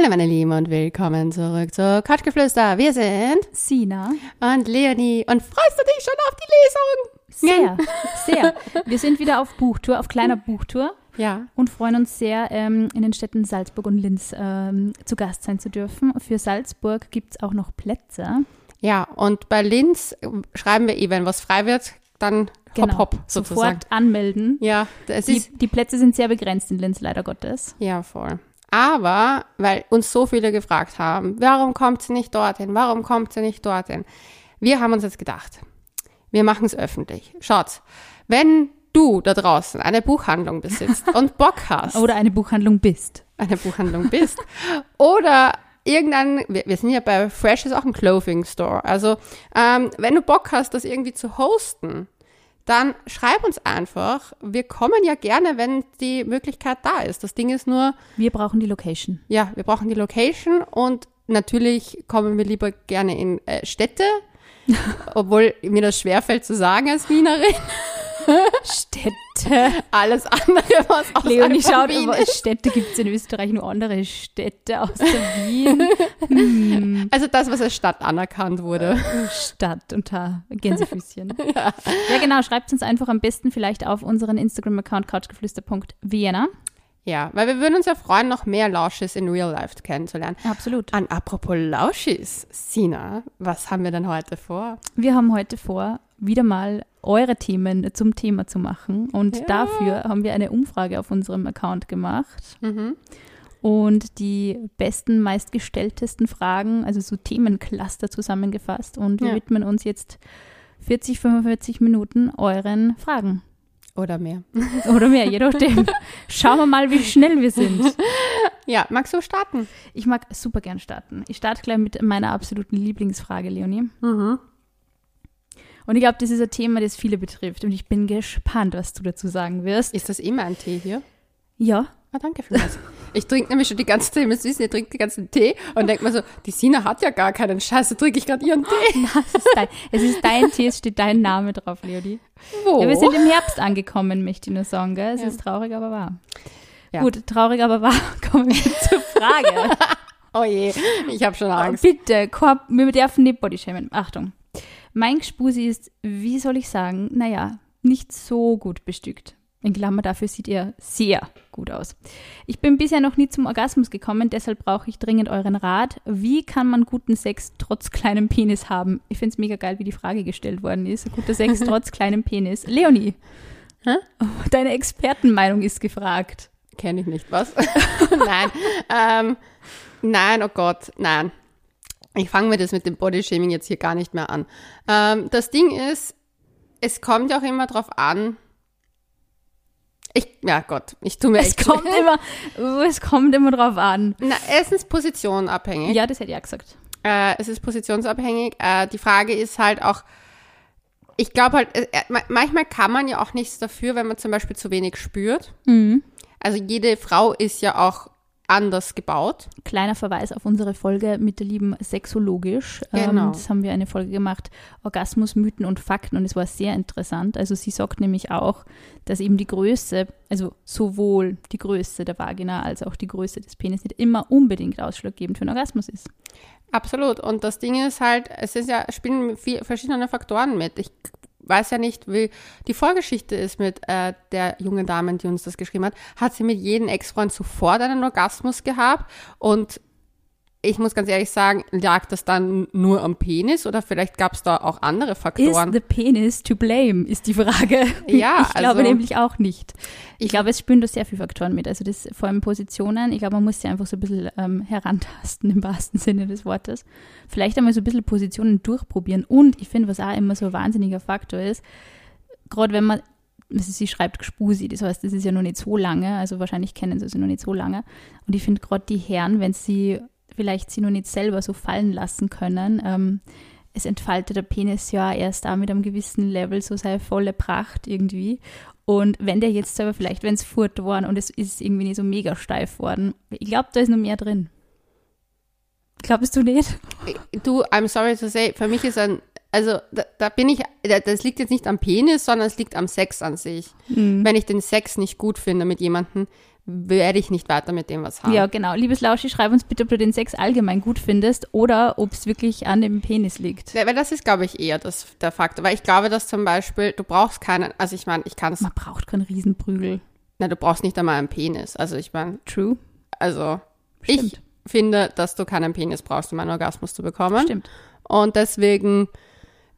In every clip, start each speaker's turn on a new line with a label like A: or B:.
A: Hallo meine Lieben und willkommen zurück zu Couchgeflüster. Wir sind
B: Sina.
A: und Leonie und freust du dich schon auf die Lesung?
B: Sehr, sehr. Wir sind wieder auf Buchtour, auf kleiner Buchtour
A: Ja.
B: und freuen uns sehr, ähm, in den Städten Salzburg und Linz ähm, zu Gast sein zu dürfen. Für Salzburg gibt es auch noch Plätze.
A: Ja, und bei Linz äh, schreiben wir eh, wenn was frei wird, dann hopp hopp sozusagen.
B: Genau. Sofort anmelden.
A: Ja, es
B: Die,
A: ist
B: die Plätze sind sehr begrenzt in Linz, leider Gottes.
A: ja voll. Aber weil uns so viele gefragt haben, warum kommt sie nicht dorthin? Warum kommt sie nicht dorthin? Wir haben uns jetzt gedacht, wir machen es öffentlich. Schaut, wenn du da draußen eine Buchhandlung besitzt und Bock hast,
B: Oder eine Buchhandlung bist.
A: eine Buchhandlung bist. Oder irgendein, wir, wir sind ja bei Fresh ist auch ein Clothing Store. Also ähm, wenn du Bock hast, das irgendwie zu hosten, dann schreib uns einfach. Wir kommen ja gerne, wenn die Möglichkeit da ist. Das Ding ist nur,
B: Wir brauchen die Location.
A: ja, wir brauchen die Location und natürlich kommen wir lieber gerne in äh, Städte, obwohl mir das schwerfällt zu sagen als Wienerin.
B: Städte.
A: Alles andere, was außerhalb
B: Leonie schaut,
A: Wien
B: aber
A: ist.
B: Städte gibt es in Österreich nur andere Städte außer Wien.
A: Also das, was als Stadt anerkannt wurde.
B: Stadt unter Gänsefüßchen. ja. genau, schreibt uns einfach am besten vielleicht auf unseren Instagram-Account couchgeflüster.vienna.
A: Ja, weil wir würden uns ja freuen, noch mehr Lausches in Real Life kennenzulernen.
B: Absolut.
A: An apropos Lauschis, Sina, was haben wir denn heute vor?
B: Wir haben heute vor, wieder mal eure Themen zum Thema zu machen. Und
A: Ja.
B: dafür haben wir eine Umfrage auf unserem Account gemacht.
A: Mhm.
B: Und die besten, meistgestelltesten Fragen, also so Themencluster zusammengefasst. Und wir
A: Ja.
B: widmen uns jetzt 40, 45 Minuten euren Fragen.
A: Oder mehr.
B: Oder mehr, je nachdem. Schauen wir mal, wie schnell wir sind.
A: Ja, magst du starten?
B: Ich mag super gern starten. Ich starte gleich mit meiner absoluten Lieblingsfrage, Leonie.
A: Mhm.
B: Und ich glaube, das ist ein Thema, das viele betrifft. Und ich bin gespannt, was du dazu sagen wirst.
A: Ist das immer ein Tee hier?
B: Ja,
A: Ah, danke vielmals. Ich trinke nämlich schon die ganze Zeit, ihr müsst wissen, ihr trinkt den ganzen Tee und denkt mir so, die Sina hat ja gar keinen Scheiße, trinke ich gerade ihren Tee.
B: das ist dein, es ist dein Tee, es steht dein Name drauf, Leonie.
A: Wo?
B: Ja, wir sind im Herbst angekommen, möchte ich nur sagen. Gell? Es
A: Ja.
B: ist traurig, aber wahr.
A: Ja.
B: Gut, traurig, aber wahr. Kommen wir zur Frage.
A: oh je, ich habe schon Angst.
B: Bitte, Korb, wir dürfen nicht bodyshamen. Achtung. Mein Gespusi ist, wie soll ich sagen, naja, nicht so gut bestückt. In Klammer, dafür sieht er sehr gut aus. Ich bin bisher noch nie zum Orgasmus gekommen, deshalb brauche ich dringend euren Rat. Wie kann man guten Sex trotz kleinem Penis haben? Ich finde es mega geil, wie die Frage gestellt worden ist. Guter Sex trotz kleinem Penis. Leonie,
A: Hä?
B: deine Expertenmeinung ist gefragt.
A: Kenne ich nicht, was? nein. Ähm, nein, oh Gott, nein. Ich fange mir das mit dem Bodyshaming jetzt hier gar nicht mehr an. Ähm, das Ding ist, es kommt ja auch immer drauf an. Ich, ja Gott, ich tue mir
B: Es
A: echt
B: kommt immer, es kommt immer drauf an.
A: Na, erstens positionabhängig.
B: Ja, das hätte ich auch gesagt.
A: Äh, es ist positionsabhängig. Äh, die Frage ist halt auch, ich glaube halt, äh, äh, ma- manchmal kann man ja auch nichts dafür, wenn man zum Beispiel zu wenig spürt.
B: Mhm.
A: Also jede Frau ist ja auch anders gebaut.
B: Kleiner Verweis auf unsere Folge mit der lieben Sexologisch.
A: Genau.
B: Ähm, das haben wir eine Folge gemacht, Orgasmus, Mythen und Fakten und es war sehr interessant. Also sie sagt nämlich auch, dass eben die Größe, also sowohl die Größe der Vagina als auch die Größe des Penis nicht immer unbedingt ausschlaggebend für einen Orgasmus ist.
A: Absolut. Und das Ding ist halt, es ist ja, spielen viel, verschiedene Faktoren mit. Ich weiß ja nicht, wie die Vorgeschichte ist mit äh, der jungen Dame, die uns das geschrieben hat. Hat sie mit jedem Ex-Freund sofort einen Orgasmus gehabt? Und ich muss ganz ehrlich sagen, lag das dann nur am Penis oder vielleicht gab es da auch andere
B: Is
A: Faktoren?
B: the penis to blame, ist die Frage.
A: Ja,
B: ich glaube
A: also-
B: nämlich auch nicht. Ich,
A: Ich-
B: glaube, es spielen da sehr viele Faktoren mit. Also das vor allem Positionen. Ich glaube, man muss sie einfach so ein bisschen ähm, herantasten im wahrsten Sinne des Wortes. Vielleicht einmal so ein bisschen Positionen durchprobieren. Und ich finde, was auch immer so ein wahnsinniger Faktor ist, gerade wenn man, also sie schreibt Gspusi, das heißt, das ist ja noch nicht so lange, also wahrscheinlich kennen sie sie noch nicht so lange. Und ich finde gerade die Herren, wenn sie vielleicht sie noch nicht selber so fallen lassen können, ähm, es entfaltet der Penis ja erst da mit einem gewissen Level so seine volle Pracht irgendwie. Und wenn der jetzt selber vielleicht, wenn es furt worden und es ist irgendwie nicht so mega steif worden, ich glaube, da ist noch mehr drin. Glaubst du nicht?
A: Du, I'm sorry to say, für mich ist ein, also da, da bin ich, da- das liegt jetzt nicht am Penis, sondern es liegt am Sex an sich.
B: Mhm.
A: Wenn ich den Sex nicht gut finde mit jemandem, werde ich nicht weiter mit dem was haben.
B: Ja, genau. Liebes Lauschi, schreib uns bitte, ob du den Sex allgemein gut findest oder ob es wirklich an dem Penis liegt.
A: Ja, weil das ist, glaube ich, eher das, der Faktor. Weil ich glaube, dass zum Beispiel, du brauchst keinen, also ich meine, ich kann es,
B: Man braucht keinen Riesenprügel.
A: na, du brauchst nicht einmal einen Penis. Also ich meine,
B: True.
A: also
B: Stimmt.
A: ich finde, dass du keinen Penis brauchst, um einen Orgasmus zu bekommen.
B: Stimmt.
A: Und deswegen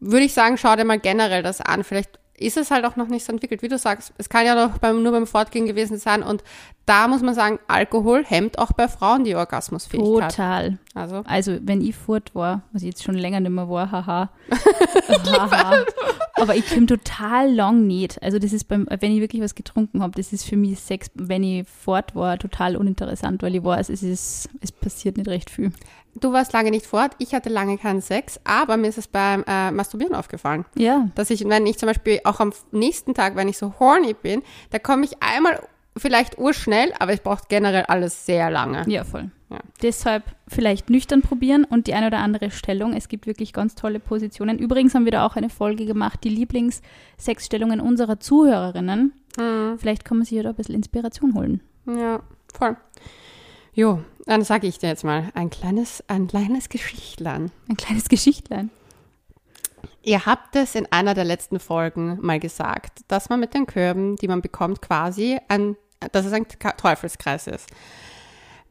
A: würde ich sagen, schau dir mal generell das an. Vielleicht ist es halt auch noch nicht so entwickelt, wie du sagst. Es kann ja noch beim, nur beim Fortgehen gewesen sein. Und da muss man sagen, Alkohol hemmt auch bei Frauen die Orgasmusfähigkeit.
B: Total.
A: Also,
B: Also, wenn ich fort war, was ich jetzt schon länger nicht mehr war, haha. haha. Aber ich komme total lang nicht. Also, das ist beim, wenn ich wirklich was getrunken habe, das ist für mich Sex, wenn ich fort war, total uninteressant, weil ich weiß, es ist, es passiert nicht recht viel.
A: Du warst lange nicht fort, ich hatte lange keinen Sex, aber mir ist es beim äh, Masturbieren aufgefallen.
B: Ja.
A: Dass ich, wenn ich zum Beispiel auch am nächsten Tag, wenn ich so horny bin, da komme ich einmal vielleicht urschnell, aber ich brauche generell alles sehr lange.
B: Ja, voll.
A: Ja.
B: Deshalb vielleicht nüchtern probieren und die eine oder andere Stellung. Es gibt wirklich ganz tolle Positionen. Übrigens haben wir da auch eine Folge gemacht, die Lieblingssexstellungen unserer Zuhörerinnen.
A: Hm.
B: Vielleicht kann man sich ja da ein bisschen Inspiration holen.
A: Ja, voll. Jo, dann sage ich dir jetzt mal ein kleines, ein kleines Geschichtlein.
B: Ein kleines Geschichtlein.
A: Ihr habt es in einer der letzten Folgen mal gesagt, dass man mit den Körben, die man bekommt, quasi ein, dass es ein Teufelskreis ist.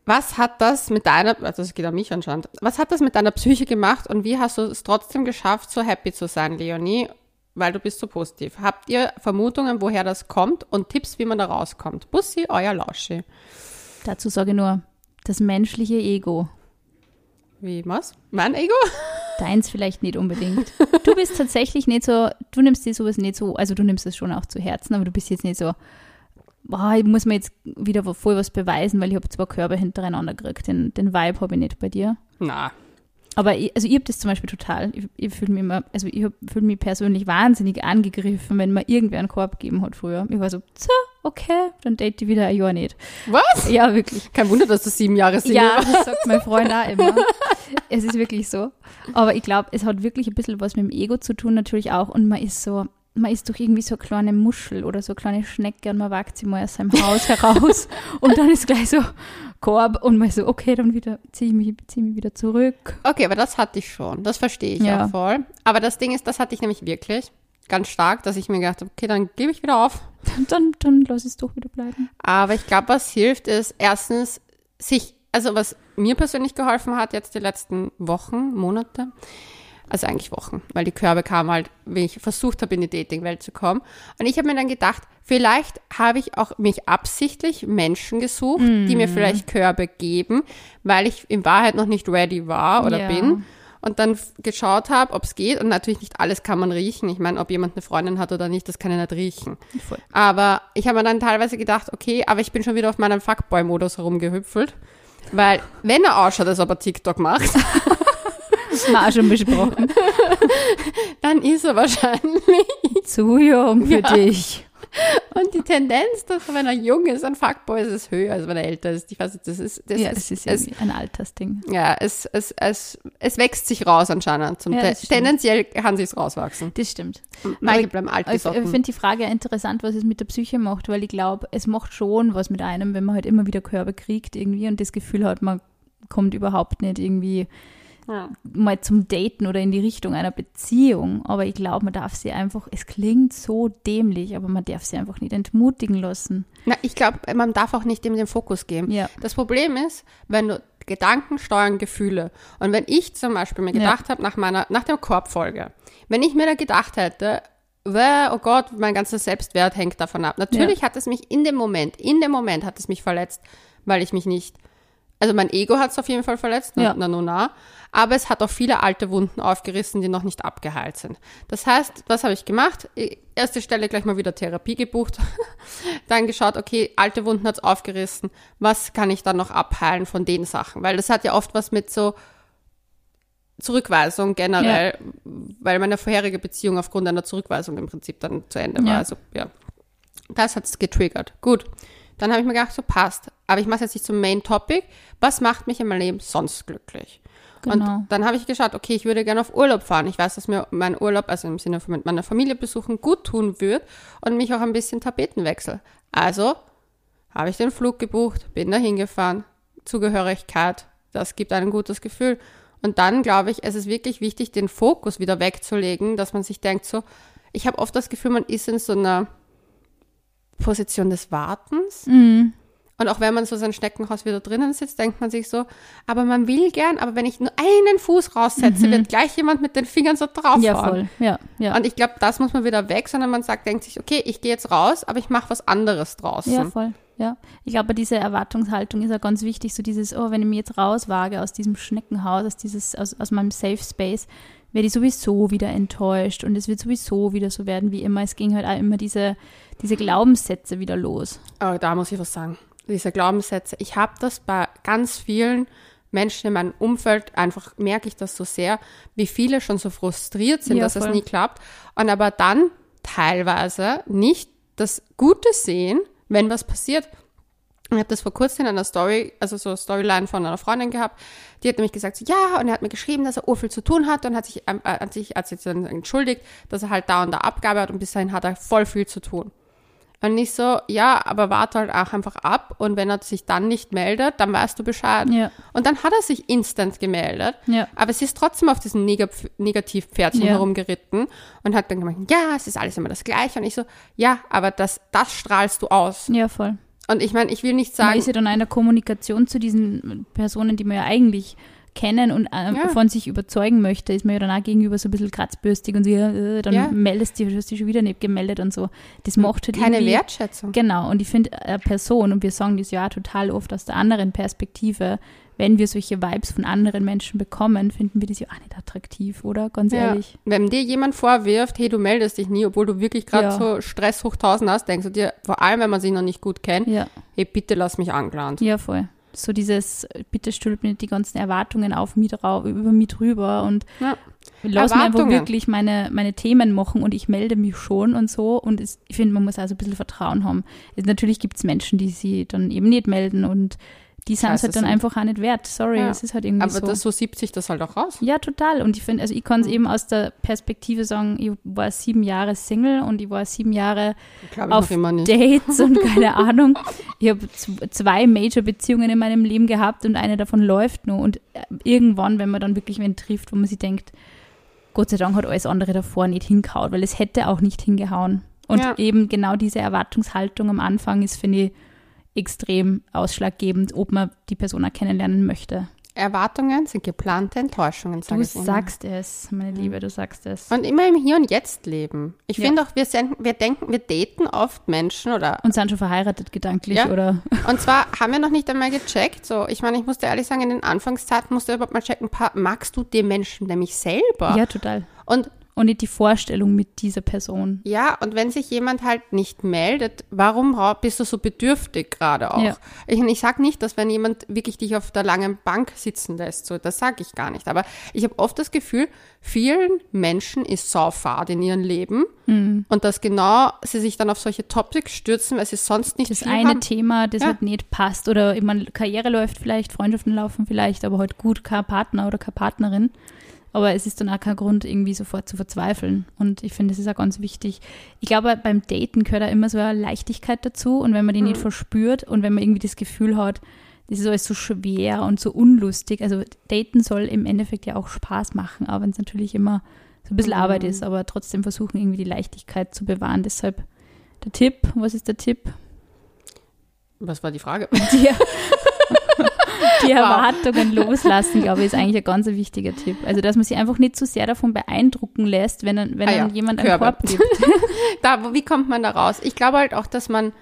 A: Was hat das mit deiner, also das geht an mich anscheinend, was hat das mit deiner Psyche gemacht und wie hast du es trotzdem geschafft, so happy zu sein, Leonie? Weil du bist so positiv. Habt ihr Vermutungen, woher das kommt und Tipps, wie man da rauskommt? Bussi, euer Lauschi.
B: Dazu sage ich nur, das menschliche Ego.
A: Wie, was? Mein Ego?
B: Deins vielleicht nicht unbedingt. Du bist tatsächlich nicht so, du nimmst dir sowas nicht so, also du nimmst es schon auch zu Herzen, aber du bist jetzt nicht so, boah, ich muss mir jetzt wieder voll was beweisen, weil ich habe zwei Körper hintereinander gekriegt. Den, den Vibe habe ich nicht bei dir.
A: Na,
B: Aber ich, also ich habe das zum Beispiel total. Ich, ich fühle mich immer, also ich fühle mich persönlich wahnsinnig angegriffen, wenn mir irgendwer einen Korb gegeben hat früher. Ich war so, so, okay, dann date ich wieder ein Jahr nicht.
A: was?
B: Ja, wirklich.
A: Kein Wunder, dass du sieben Jahre Single
B: Ja,
A: warst.
B: das sagt mein Freund auch immer. Es ist wirklich so. Aber ich glaube, es hat wirklich ein bisschen was mit dem Ego zu tun, natürlich auch. Und man ist so, man ist doch irgendwie so eine kleine Muschel oder so eine kleine Schnecke und man wagt sie mal aus seinem Haus heraus. Und dann ist gleich so Korb und man so, okay, dann wieder ziehe ich mich, zieh mich wieder zurück.
A: Okay, aber das hatte ich schon. Das verstehe ich
B: Ja.
A: auch voll. Aber das Ding ist, das hatte ich nämlich wirklich ganz stark, dass ich mir gedacht habe, okay, dann gebe ich wieder auf.
B: Dann, dann lass es doch wieder bleiben.
A: Aber ich glaube, was hilft, ist erstens sich, also was mir persönlich geholfen hat jetzt die letzten Wochen, Monate, also eigentlich Wochen, weil die Körbe kamen halt, wie ich versucht habe, in die Dating-Welt zu kommen. Und ich habe mir dann gedacht, vielleicht habe ich auch mich absichtlich Menschen gesucht, die mir vielleicht Körbe geben, weil ich in Wahrheit noch nicht ready war oder
B: Ja.
A: bin. Und dann geschaut habe, ob es geht. Und natürlich nicht alles kann man riechen. Ich meine, ob jemand eine Freundin hat oder nicht, das kann ich nicht riechen.
B: Voll.
A: Aber ich habe mir dann teilweise gedacht, okay, aber ich bin schon wieder auf meinem Fuckboy-Modus herumgehüpfelt. Weil, wenn er ausschaut, als ob er TikTok macht,
B: haben wir auch schon besprochen.
A: dann ist er wahrscheinlich.
B: Zu jung für
A: Ja.
B: dich.
A: Und die Tendenz, dass wenn er jung ist, ein Fuckboy ist, ist höher, als wenn er älter ist. Ich weiß nicht, das ist, das
B: ja,
A: ist,
B: ist
A: es,
B: ein Altersding.
A: ja, es, es, es, es wächst sich raus anscheinend. Zum
B: Ja,
A: Te
B: das stimmt.
A: tendenziell kann sich's rauswachsen.
B: Das stimmt.
A: Manche bleiben alt
B: Ich, ich finde die Frage interessant, was es mit der Psyche macht, weil ich glaube, es macht schon was mit einem, wenn man halt immer wieder Körbe kriegt irgendwie und das Gefühl hat, man kommt überhaupt nicht irgendwie
A: Ja.
B: mal zum Daten oder in die Richtung einer Beziehung. Aber ich glaube, man darf sie einfach, es klingt so dämlich, aber man darf sie einfach nicht entmutigen lassen.
A: Na, ich glaube, man darf auch nicht dem den Fokus geben.
B: Ja.
A: Das Problem ist, wenn du Gedanken steuern Gefühle. Und wenn ich zum Beispiel mir
B: Ja.
A: gedacht habe, nach meiner, nach der Korbfolge, wenn ich mir da gedacht hätte, "Wäh, oh Gott, mein ganzer Selbstwert hängt davon ab. Natürlich hat es mich in dem Moment, in dem Moment hat es mich verletzt, weil ich mich nicht, also mein Ego hat es auf jeden Fall verletzt,
B: Ja.
A: na, na, na, aber es hat auch viele alte Wunden aufgerissen, die noch nicht abgeheilt sind. Das heißt, was habe ich gemacht? I- Erste Stelle gleich mal wieder Therapie gebucht, dann geschaut, okay, alte Wunden hat's aufgerissen, was kann ich dann noch abheilen von den Sachen? Weil das hat ja oft was mit so Zurückweisung generell, weil meine vorherige Beziehung aufgrund einer Zurückweisung im Prinzip dann zu Ende war.
B: Ja.
A: Also ja, das hat's getriggert. Gut, dann habe ich mir gedacht, so passt. Aber ich mache jetzt nicht zum Main Topic. Was macht mich in meinem Leben sonst glücklich?
B: Genau.
A: Und dann habe ich geschaut, okay, ich würde gerne auf Urlaub fahren. Ich weiß, dass mir mein Urlaub, also im Sinne von mit meiner Familie besuchen, gut tun wird und mich auch ein bisschen Tapetenwechsel. Also habe ich den Flug gebucht, bin da hingefahren, Zugehörigkeit, das gibt ein gutes Gefühl. Und dann glaube ich, es ist wirklich wichtig, den Fokus wieder wegzulegen, dass man sich denkt so, ich habe oft das Gefühl, man ist in so einer Position des Wartens.
B: Mhm.
A: Und auch wenn man so sein Schneckenhaus wieder drinnen sitzt, denkt man sich so, aber man will gern, aber wenn ich nur einen Fuß raussetze, wird gleich jemand mit den Fingern so draufhauen.
B: Mhm. Ja, voll. Ja, ja.
A: Und ich glaube, das muss man wieder weg, sondern man sagt, denkt sich, okay, ich gehe jetzt raus, aber ich mache was anderes draußen.
B: Ja, voll. Ja. Ich glaube, diese Erwartungshaltung ist ja ganz wichtig, so dieses, oh, wenn ich mich jetzt rauswage aus diesem Schneckenhaus, aus, dieses, aus, aus meinem Safe Space, werde ich sowieso wieder enttäuscht und es wird sowieso wieder so werden wie immer. Es ging halt auch immer diese, diese Glaubenssätze wieder los.
A: Aber da muss ich was sagen. Diese Glaubenssätze. Ich habe das bei ganz vielen Menschen in meinem Umfeld, einfach merke ich das so sehr, wie viele schon so frustriert sind,
B: Ja,
A: dass es
B: voll.
A: nie klappt. Und aber dann teilweise nicht das Gute sehen, wenn was passiert. Ich habe das vor kurzem in einer Story, also so eine Storyline von einer Freundin gehabt, die hat nämlich gesagt, so, ja, und er hat mir geschrieben, dass er urviel zu tun hat und hat sich, ähm, äh, hat sich, hat sich dann entschuldigt, dass er halt da und da Abgabe hat und bis dahin hat er voll viel zu tun. Und nicht so, ja, aber warte halt auch einfach ab und wenn er sich dann nicht meldet, dann weißt du Bescheid.
B: Ja.
A: Und dann hat er sich instant gemeldet,
B: Ja.
A: aber es ist trotzdem auf diesen Neg Negativpferdchen
B: Ja.
A: herumgeritten und hat dann gemeint, ja, es ist alles immer das Gleiche. Und ich so, ja, aber das, das strahlst du aus.
B: Ja, voll.
A: Und ich meine, ich will nicht
B: Man
A: sagen,
B: ist ja dann in der Kommunikation zu diesen Personen, die man ja eigentlich kennen und ähm,
A: Ja.
B: von sich überzeugen möchte, ist man ja dann auch gegenüber so ein bisschen kratzbürstig und so, äh, dann
A: Ja.
B: meldest du, du hast dich schon wieder nicht gemeldet und so. Das macht halt
A: keine Wertschätzung.
B: Genau, und ich finde, eine Person, und wir sagen das ja total oft aus der anderen Perspektive, wenn wir solche Vibes von anderen Menschen bekommen, finden wir das ja auch nicht attraktiv, oder? Ganz
A: Ja.
B: ehrlich.
A: Wenn dir jemand vorwirft, hey, du meldest dich nie, obwohl du wirklich gerade
B: Ja.
A: so Stress hoch 1000 hast, denkst du dir, vor allem wenn man sich noch nicht gut kennt,
B: Ja,
A: hey, bitte lass mich angeplant.
B: ja, voll. So dieses, bitte stülp nicht die ganzen Erwartungen auf mich drauf, über mich drüber und
A: Ja.
B: lass mir einfach wirklich meine, meine Themen machen und ich melde mich schon und so. Und es, ich finde, man muss also ein bisschen Vertrauen haben. Es, natürlich gibt es Menschen, die sie dann eben nicht melden und die sind es halt dann einfach auch nicht wert. Sorry,
A: Ja.
B: es ist halt irgendwie
A: Aber
B: so.
A: das, so siebt sich das halt auch raus.
B: Ja, total. Und ich finde, also ich kann es
A: Mhm.
B: eben aus der Perspektive sagen, ich war sieben Jahre Single und ich war sieben Jahre auf. Dates und keine Ahnung. Ich habe zwei Major-Beziehungen in meinem Leben gehabt und eine davon läuft nur. Und äh, irgendwann, wenn man dann wirklich wen trifft, wo man sich denkt, Gott sei Dank hat alles andere davor nicht hingehauen, weil es hätte auch nicht hingehauen. Und
A: Ja.
B: eben genau diese Erwartungshaltung am Anfang ist, finde ich, extrem ausschlaggebend, ob man die Person auch kennenlernen möchte.
A: Erwartungen sind geplante Enttäuschungen, sage
B: Du
A: ich immer.
B: sagst es, meine Liebe, du sagst es.
A: Und immer im Hier und Jetzt leben. Ich
B: Ja.
A: finde auch, wir, sind, wir denken, wir daten oft Menschen oder
B: Und sind schon verheiratet gedanklich,
A: Ja.
B: oder?
A: Und zwar haben wir noch nicht einmal gecheckt. So, ich meine, ich musste ehrlich sagen, in den Anfangszeiten musste ich überhaupt mal checken, magst du den Menschen nämlich selber?
B: Ja, total.
A: Und
B: Und nicht die Vorstellung mit dieser Person.
A: ja, und wenn sich jemand halt nicht meldet, warum bist du so bedürftig gerade auch?
B: Ja.
A: Ich, ich sage nicht, dass wenn jemand wirklich dich auf der langen Bank sitzen lässt, so, das sage ich gar nicht. Aber ich habe oft das Gefühl, vielen Menschen ist saufahrt in ihrem Leben
B: Mhm.
A: und dass genau sie sich dann auf solche Topics stürzen, weil sie sonst nicht
B: Das eine
A: haben.
B: Thema, das
A: Ja.
B: halt nicht passt. Oder ich meine, Karriere läuft vielleicht, Freundschaften laufen vielleicht, aber halt gut kein Partner oder keine Partnerin. Aber es ist dann auch kein Grund, irgendwie sofort zu verzweifeln. Und ich finde, das ist auch ganz wichtig. Ich glaube, beim Daten gehört da immer so eine Leichtigkeit dazu. Und wenn man die nicht verspürt und wenn man irgendwie das Gefühl hat, das ist alles so schwer und so unlustig. Also Daten soll im Endeffekt ja auch Spaß machen, auch wenn es natürlich immer so ein bisschen
A: Mhm.
B: Arbeit ist, aber trotzdem versuchen, irgendwie die Leichtigkeit zu bewahren. Deshalb der Tipp, was ist der Tipp?
A: Was war die Frage?
B: Die, die Erwartungen loslassen, glaube ich, ist eigentlich ein ganz wichtiger Tipp. Also, dass man sich einfach nicht zu sehr davon beeindrucken lässt, wenn, wenn
A: Ah ja,
B: einem jemand einen
A: Körbe.
B: Korb gibt.
A: da, wie kommt man da raus? Ich glaube halt auch, dass man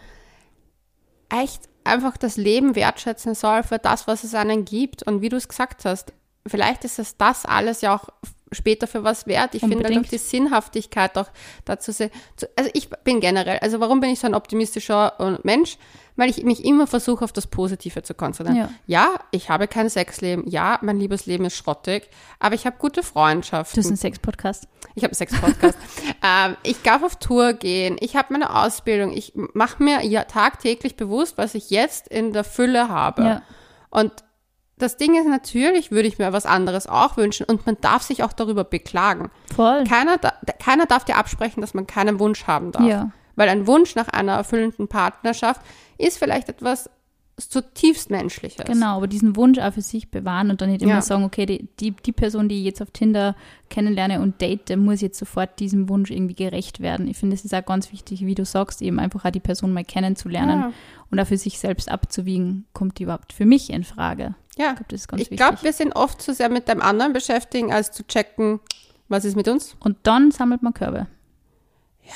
A: echt einfach das Leben wertschätzen soll für das, was es einen gibt. Und wie du es gesagt hast, vielleicht ist es das alles ja auch später für was wert. Ich finde halt auch die Sinnhaftigkeit auch dazu sehr, also ich bin generell, also warum bin ich so ein optimistischer äh, Mensch? Weil ich mich immer versuche, auf das Positive zu konzentrieren.
B: Ja.
A: ja, ich habe kein Sexleben. Ja, mein Liebesleben ist schrottig. Aber ich habe gute Freundschaften.
B: Du hast einen Sex-Podcast.
A: Ich habe einen Sex-Podcast. ähm, ich darf auf Tour gehen. Ich habe meine Ausbildung. Ich mache mir ja tagtäglich bewusst, was ich jetzt in der Fülle habe.
B: Ja.
A: Und das Ding ist, natürlich würde ich mir was anderes auch wünschen und man darf sich auch darüber beklagen.
B: Voll.
A: Keiner, da, keiner darf dir absprechen, dass man keinen Wunsch haben darf.
B: Ja.
A: Weil ein Wunsch nach einer erfüllenden Partnerschaft ist vielleicht etwas zutiefst Menschliches.
B: Genau, aber diesen Wunsch auch für sich bewahren und dann nicht immer
A: Ja.
B: sagen, okay, die, die, die Person, die ich jetzt auf Tinder kennenlerne und date, muss jetzt sofort diesem Wunsch irgendwie gerecht werden. Ich finde, es ist auch ganz wichtig, wie du sagst, eben einfach auch die Person mal kennenzulernen
A: Ja.
B: und auch für sich selbst abzuwiegen, kommt die überhaupt für mich in Frage.
A: Ja.
B: Ich glaube, das ist ganz
A: Ich
B: wichtig.
A: glaube, wir sind oft zu sehr mit dem anderen beschäftigt, als zu checken, was ist mit uns.
B: und dann sammelt man Körbe.
A: Ja.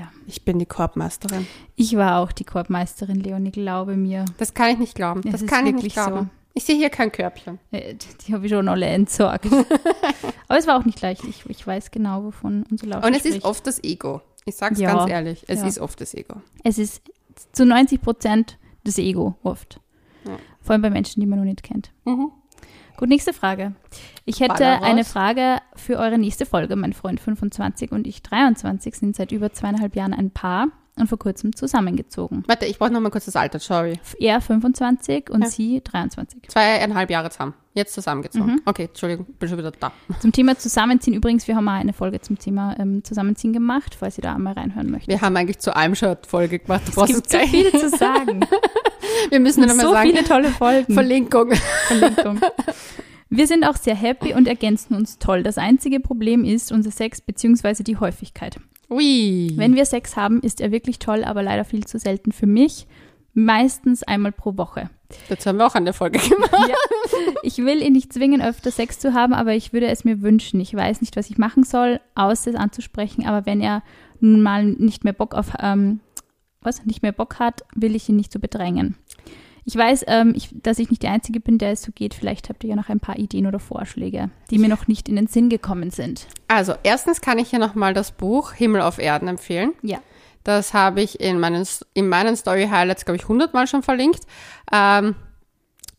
B: Ja.
A: Ich bin die Korbmeisterin.
B: Ich war auch die Korbmeisterin, Leonie, glaube mir.
A: Das kann ich nicht glauben. Das
B: ist
A: kann ich nicht glauben. Ich sehe hier kein Körbchen.
B: Äh, Die habe ich schon alle entsorgt. Aber es war auch nicht leicht. Ich, ich weiß genau, wovon unser Lauscher
A: Und es ist
B: spricht.
A: oft das Ego. Ich sage es
B: Ja.
A: ganz ehrlich. Es
B: Ja.
A: ist oft das Ego.
B: Es ist zu 90 Prozent das Ego oft. Vor allem bei Menschen, die man noch nicht kennt.
A: Mhm.
B: Gut, nächste Frage. Ich hätte
A: Baller raus.
B: eine Frage für eure nächste Folge. Mein Freund 25 und ich 23 sind seit über zweieinhalb Jahren ein Paar und vor kurzem zusammengezogen.
A: Warte, ich brauche noch mal kurz das Alter. Sorry.
B: Er 25 und
A: Ja.
B: sie 23.
A: Zweieinhalb Jahre zusammen. Jetzt zusammengezogen.
B: Mhm.
A: Okay, Entschuldigung, bin schon wieder da.
B: Zum Thema Zusammenziehen übrigens, wir haben mal eine Folge zum Thema ähm, Zusammenziehen gemacht, falls ihr da einmal reinhören möchtet.
A: Wir haben eigentlich zu einem schon Folge gemacht. Du
B: Es gibt so
A: gleich.
B: viel zu sagen.
A: Wir müssen nur noch mal
B: so
A: sagen.
B: viele tolle Folgen.
A: Verlinkung.
B: Verlinkung. Wir sind auch sehr happy und ergänzen uns toll. Das einzige Problem ist unser Sex bzw. die Häufigkeit.
A: Ui.
B: Wenn wir Sex haben, ist er wirklich toll, aber leider viel zu selten für mich. Meistens einmal pro Woche.
A: Dazu haben wir auch eine Folge gemacht.
B: Ja. Ich will ihn nicht zwingen, öfter Sex zu haben, aber ich würde es mir wünschen. Ich weiß nicht, was ich machen soll, außer es anzusprechen. Aber wenn er nun mal nicht mehr Bock auf, ähm, was, nicht mehr Bock hat, will ich ihn nicht so bedrängen. Ich weiß, ähm, ich, dass ich nicht die Einzige bin, der es so geht. Vielleicht habt ihr ja noch ein paar Ideen oder Vorschläge, die mir noch nicht in den Sinn gekommen sind.
A: Also, erstens kann ich hier nochmal das Buch Himmel auf Erden empfehlen.
B: Ja.
A: Das habe ich in meinen, in meinen Story Highlights, glaube ich, hundertmal schon verlinkt. Ähm,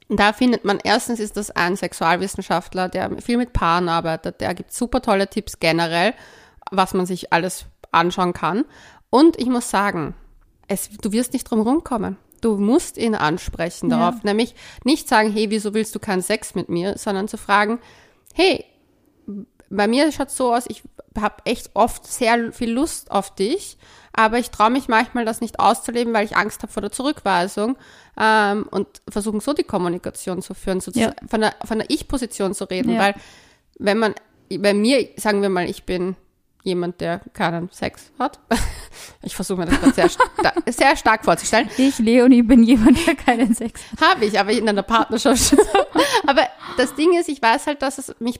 A: da findet man, erstens ist das ein Sexualwissenschaftler, der viel mit Paaren arbeitet. Der gibt super tolle Tipps generell, was man sich alles anschauen kann. Und ich muss sagen, es, du wirst nicht drum rumkommen. Du musst ihn ansprechen
B: Ja.
A: darauf. Nämlich nicht sagen, hey, wieso willst du keinen Sex mit mir, sondern zu fragen, hey, bei mir schaut so aus, ich habe echt oft sehr viel Lust auf dich, aber ich traue mich manchmal, das nicht auszuleben, weil ich Angst habe vor der Zurückweisung ähm, und versuchen so die Kommunikation zu führen, so
B: Ja.
A: zu, von der, von der Ich-Position zu reden,
B: Ja.
A: weil wenn man, bei mir, sagen wir mal, ich bin jemand, der keinen Sex hat. Ich versuche mir das gerade sehr, sta sehr stark vorzustellen.
B: Ich, Leonie, bin jemand, der keinen Sex hat.
A: Habe ich, aber in einer Partnerschaft. aber das Ding ist, ich weiß halt, dass es mich,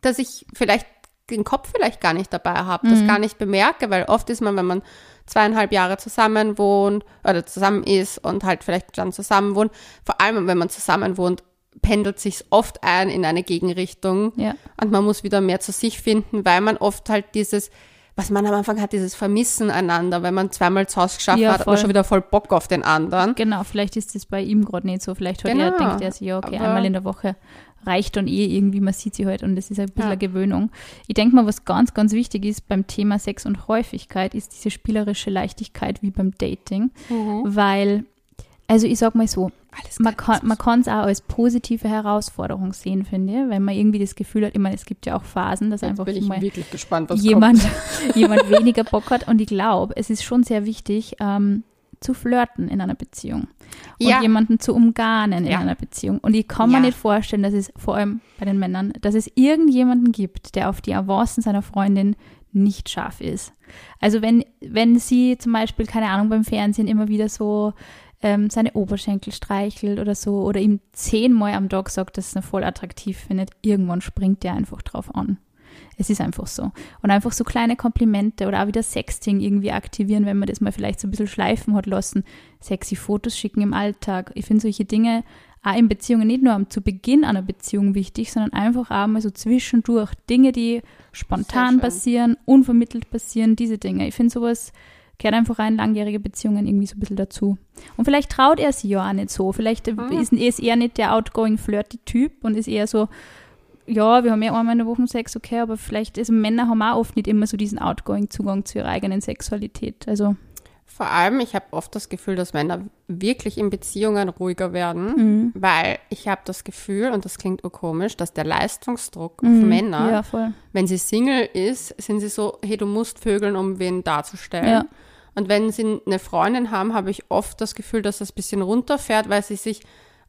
A: dass ich vielleicht den Kopf vielleicht gar nicht dabei habe, das gar nicht bemerke, weil oft ist man, wenn man zweieinhalb Jahre zusammen wohnt oder zusammen ist und halt vielleicht dann zusammen wohnt, vor allem wenn man zusammen wohnt, pendelt sich oft ein in eine Gegenrichtung
B: Ja.
A: und man muss wieder mehr zu sich finden, weil man oft halt dieses was man am Anfang hat, dieses Vermissen einander, wenn man zweimal zu Hause geschafft
B: Ja,
A: hat, hat man schon wieder voll Bock auf den anderen.
B: Genau, vielleicht ist das bei ihm gerade nicht so. Vielleicht hat er,
A: Genau,
B: denkt er sich, ja, okay,
A: aber-
B: einmal in der Woche reicht dann eh irgendwie, man sieht sie halt und das ist ein bisschen
A: Ja.
B: eine Gewöhnung. Ich denke mal, was ganz, ganz wichtig ist beim Thema Sex und Häufigkeit, ist diese spielerische Leichtigkeit wie beim Dating, weil, also ich sag mal so,
A: Alles
B: man
A: klar,
B: kann man kann es auch als positive Herausforderung sehen, finde ich, weil man irgendwie das Gefühl hat, ich meine, es gibt ja auch Phasen, dass
A: Jetzt
B: einfach
A: bin ich
B: mal
A: wirklich gespannt, was
B: jemand, jemand weniger Bock hat. Und ich glaube, es ist schon sehr wichtig, ähm, zu flirten in einer Beziehung und
A: Ja.
B: jemanden zu umgarnen in
A: Ja.
B: einer Beziehung. Und ich kann mir
A: Ja.
B: nicht vorstellen, dass es vor allem bei den Männern, dass es irgendjemanden gibt, der auf die Avancen seiner Freundin nicht scharf ist. Also wenn, wenn sie zum Beispiel, keine Ahnung, beim Fernsehen immer wieder so ähm, seine Oberschenkel streichelt oder so oder ihm zehnmal am Tag sagt, dass es ihn voll attraktiv findet, irgendwann springt der einfach drauf an. Es ist einfach so. Und einfach so kleine Komplimente oder auch wieder Sexting irgendwie aktivieren, wenn man das mal vielleicht so ein bisschen schleifen hat lassen. Sexy Fotos schicken im Alltag. Ich finde solche Dinge auch in Beziehungen nicht nur am zu Beginn einer Beziehung wichtig, sondern einfach auch mal so zwischendurch. Dinge, die spontan passieren, unvermittelt passieren, diese Dinge. Ich finde sowas gehört einfach auch in langjährige Beziehungen irgendwie so ein bisschen dazu. Und vielleicht traut er sich ja auch nicht so. Vielleicht
A: Ah.
B: ist, ist er nicht der outgoing flirty Typ und ist eher so, ja, wir haben ja einmal in der Woche Sex, okay, aber vielleicht, also Männer haben auch oft nicht immer so diesen outgoing Zugang zu ihrer eigenen Sexualität. Also,
A: Vor allem, ich habe oft das Gefühl, dass Männer wirklich in Beziehungen ruhiger werden,
B: Mhm.
A: weil ich habe das Gefühl, und das klingt urkomisch, dass der Leistungsdruck auf Männer,
B: Mhm. Ja,
A: wenn sie Single ist, sind sie so, hey, du musst vögeln, um wen darzustellen.
B: Ja.
A: Und wenn sie eine Freundin haben, habe ich oft das Gefühl, dass das ein bisschen runterfährt, weil sie sich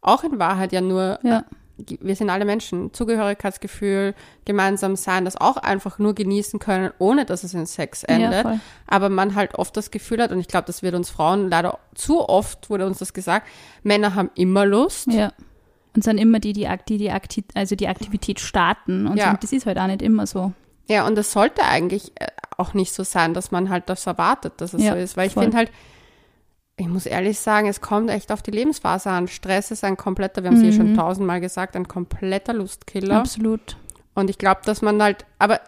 A: auch in Wahrheit ja nur
B: Ja.
A: Wir sind alle Menschen, Zugehörigkeitsgefühl, gemeinsam sein, das auch einfach nur genießen können, ohne dass es in Sex endet.
B: voll.
A: Aber man halt oft das Gefühl hat, und ich glaube, das wird uns Frauen leider zu oft, wurde uns das gesagt, Männer haben immer Lust.
B: Ja. Und sind immer die, die, Akti- die, Akti also die Aktivität starten. Und
A: Ja.
B: so. Und das ist halt auch nicht immer so.
A: Ja, und das sollte eigentlich äh, auch nicht so sein, dass man halt das erwartet, dass es
B: Ja,
A: so ist. Weil ich finde halt, ich muss ehrlich sagen, es kommt echt auf die Lebensphase an. Stress ist ein kompletter, wir haben es eh
B: Mhm.
A: schon tausendmal gesagt, ein kompletter Lustkiller.
B: Absolut.
A: Und ich glaube, dass man halt, aber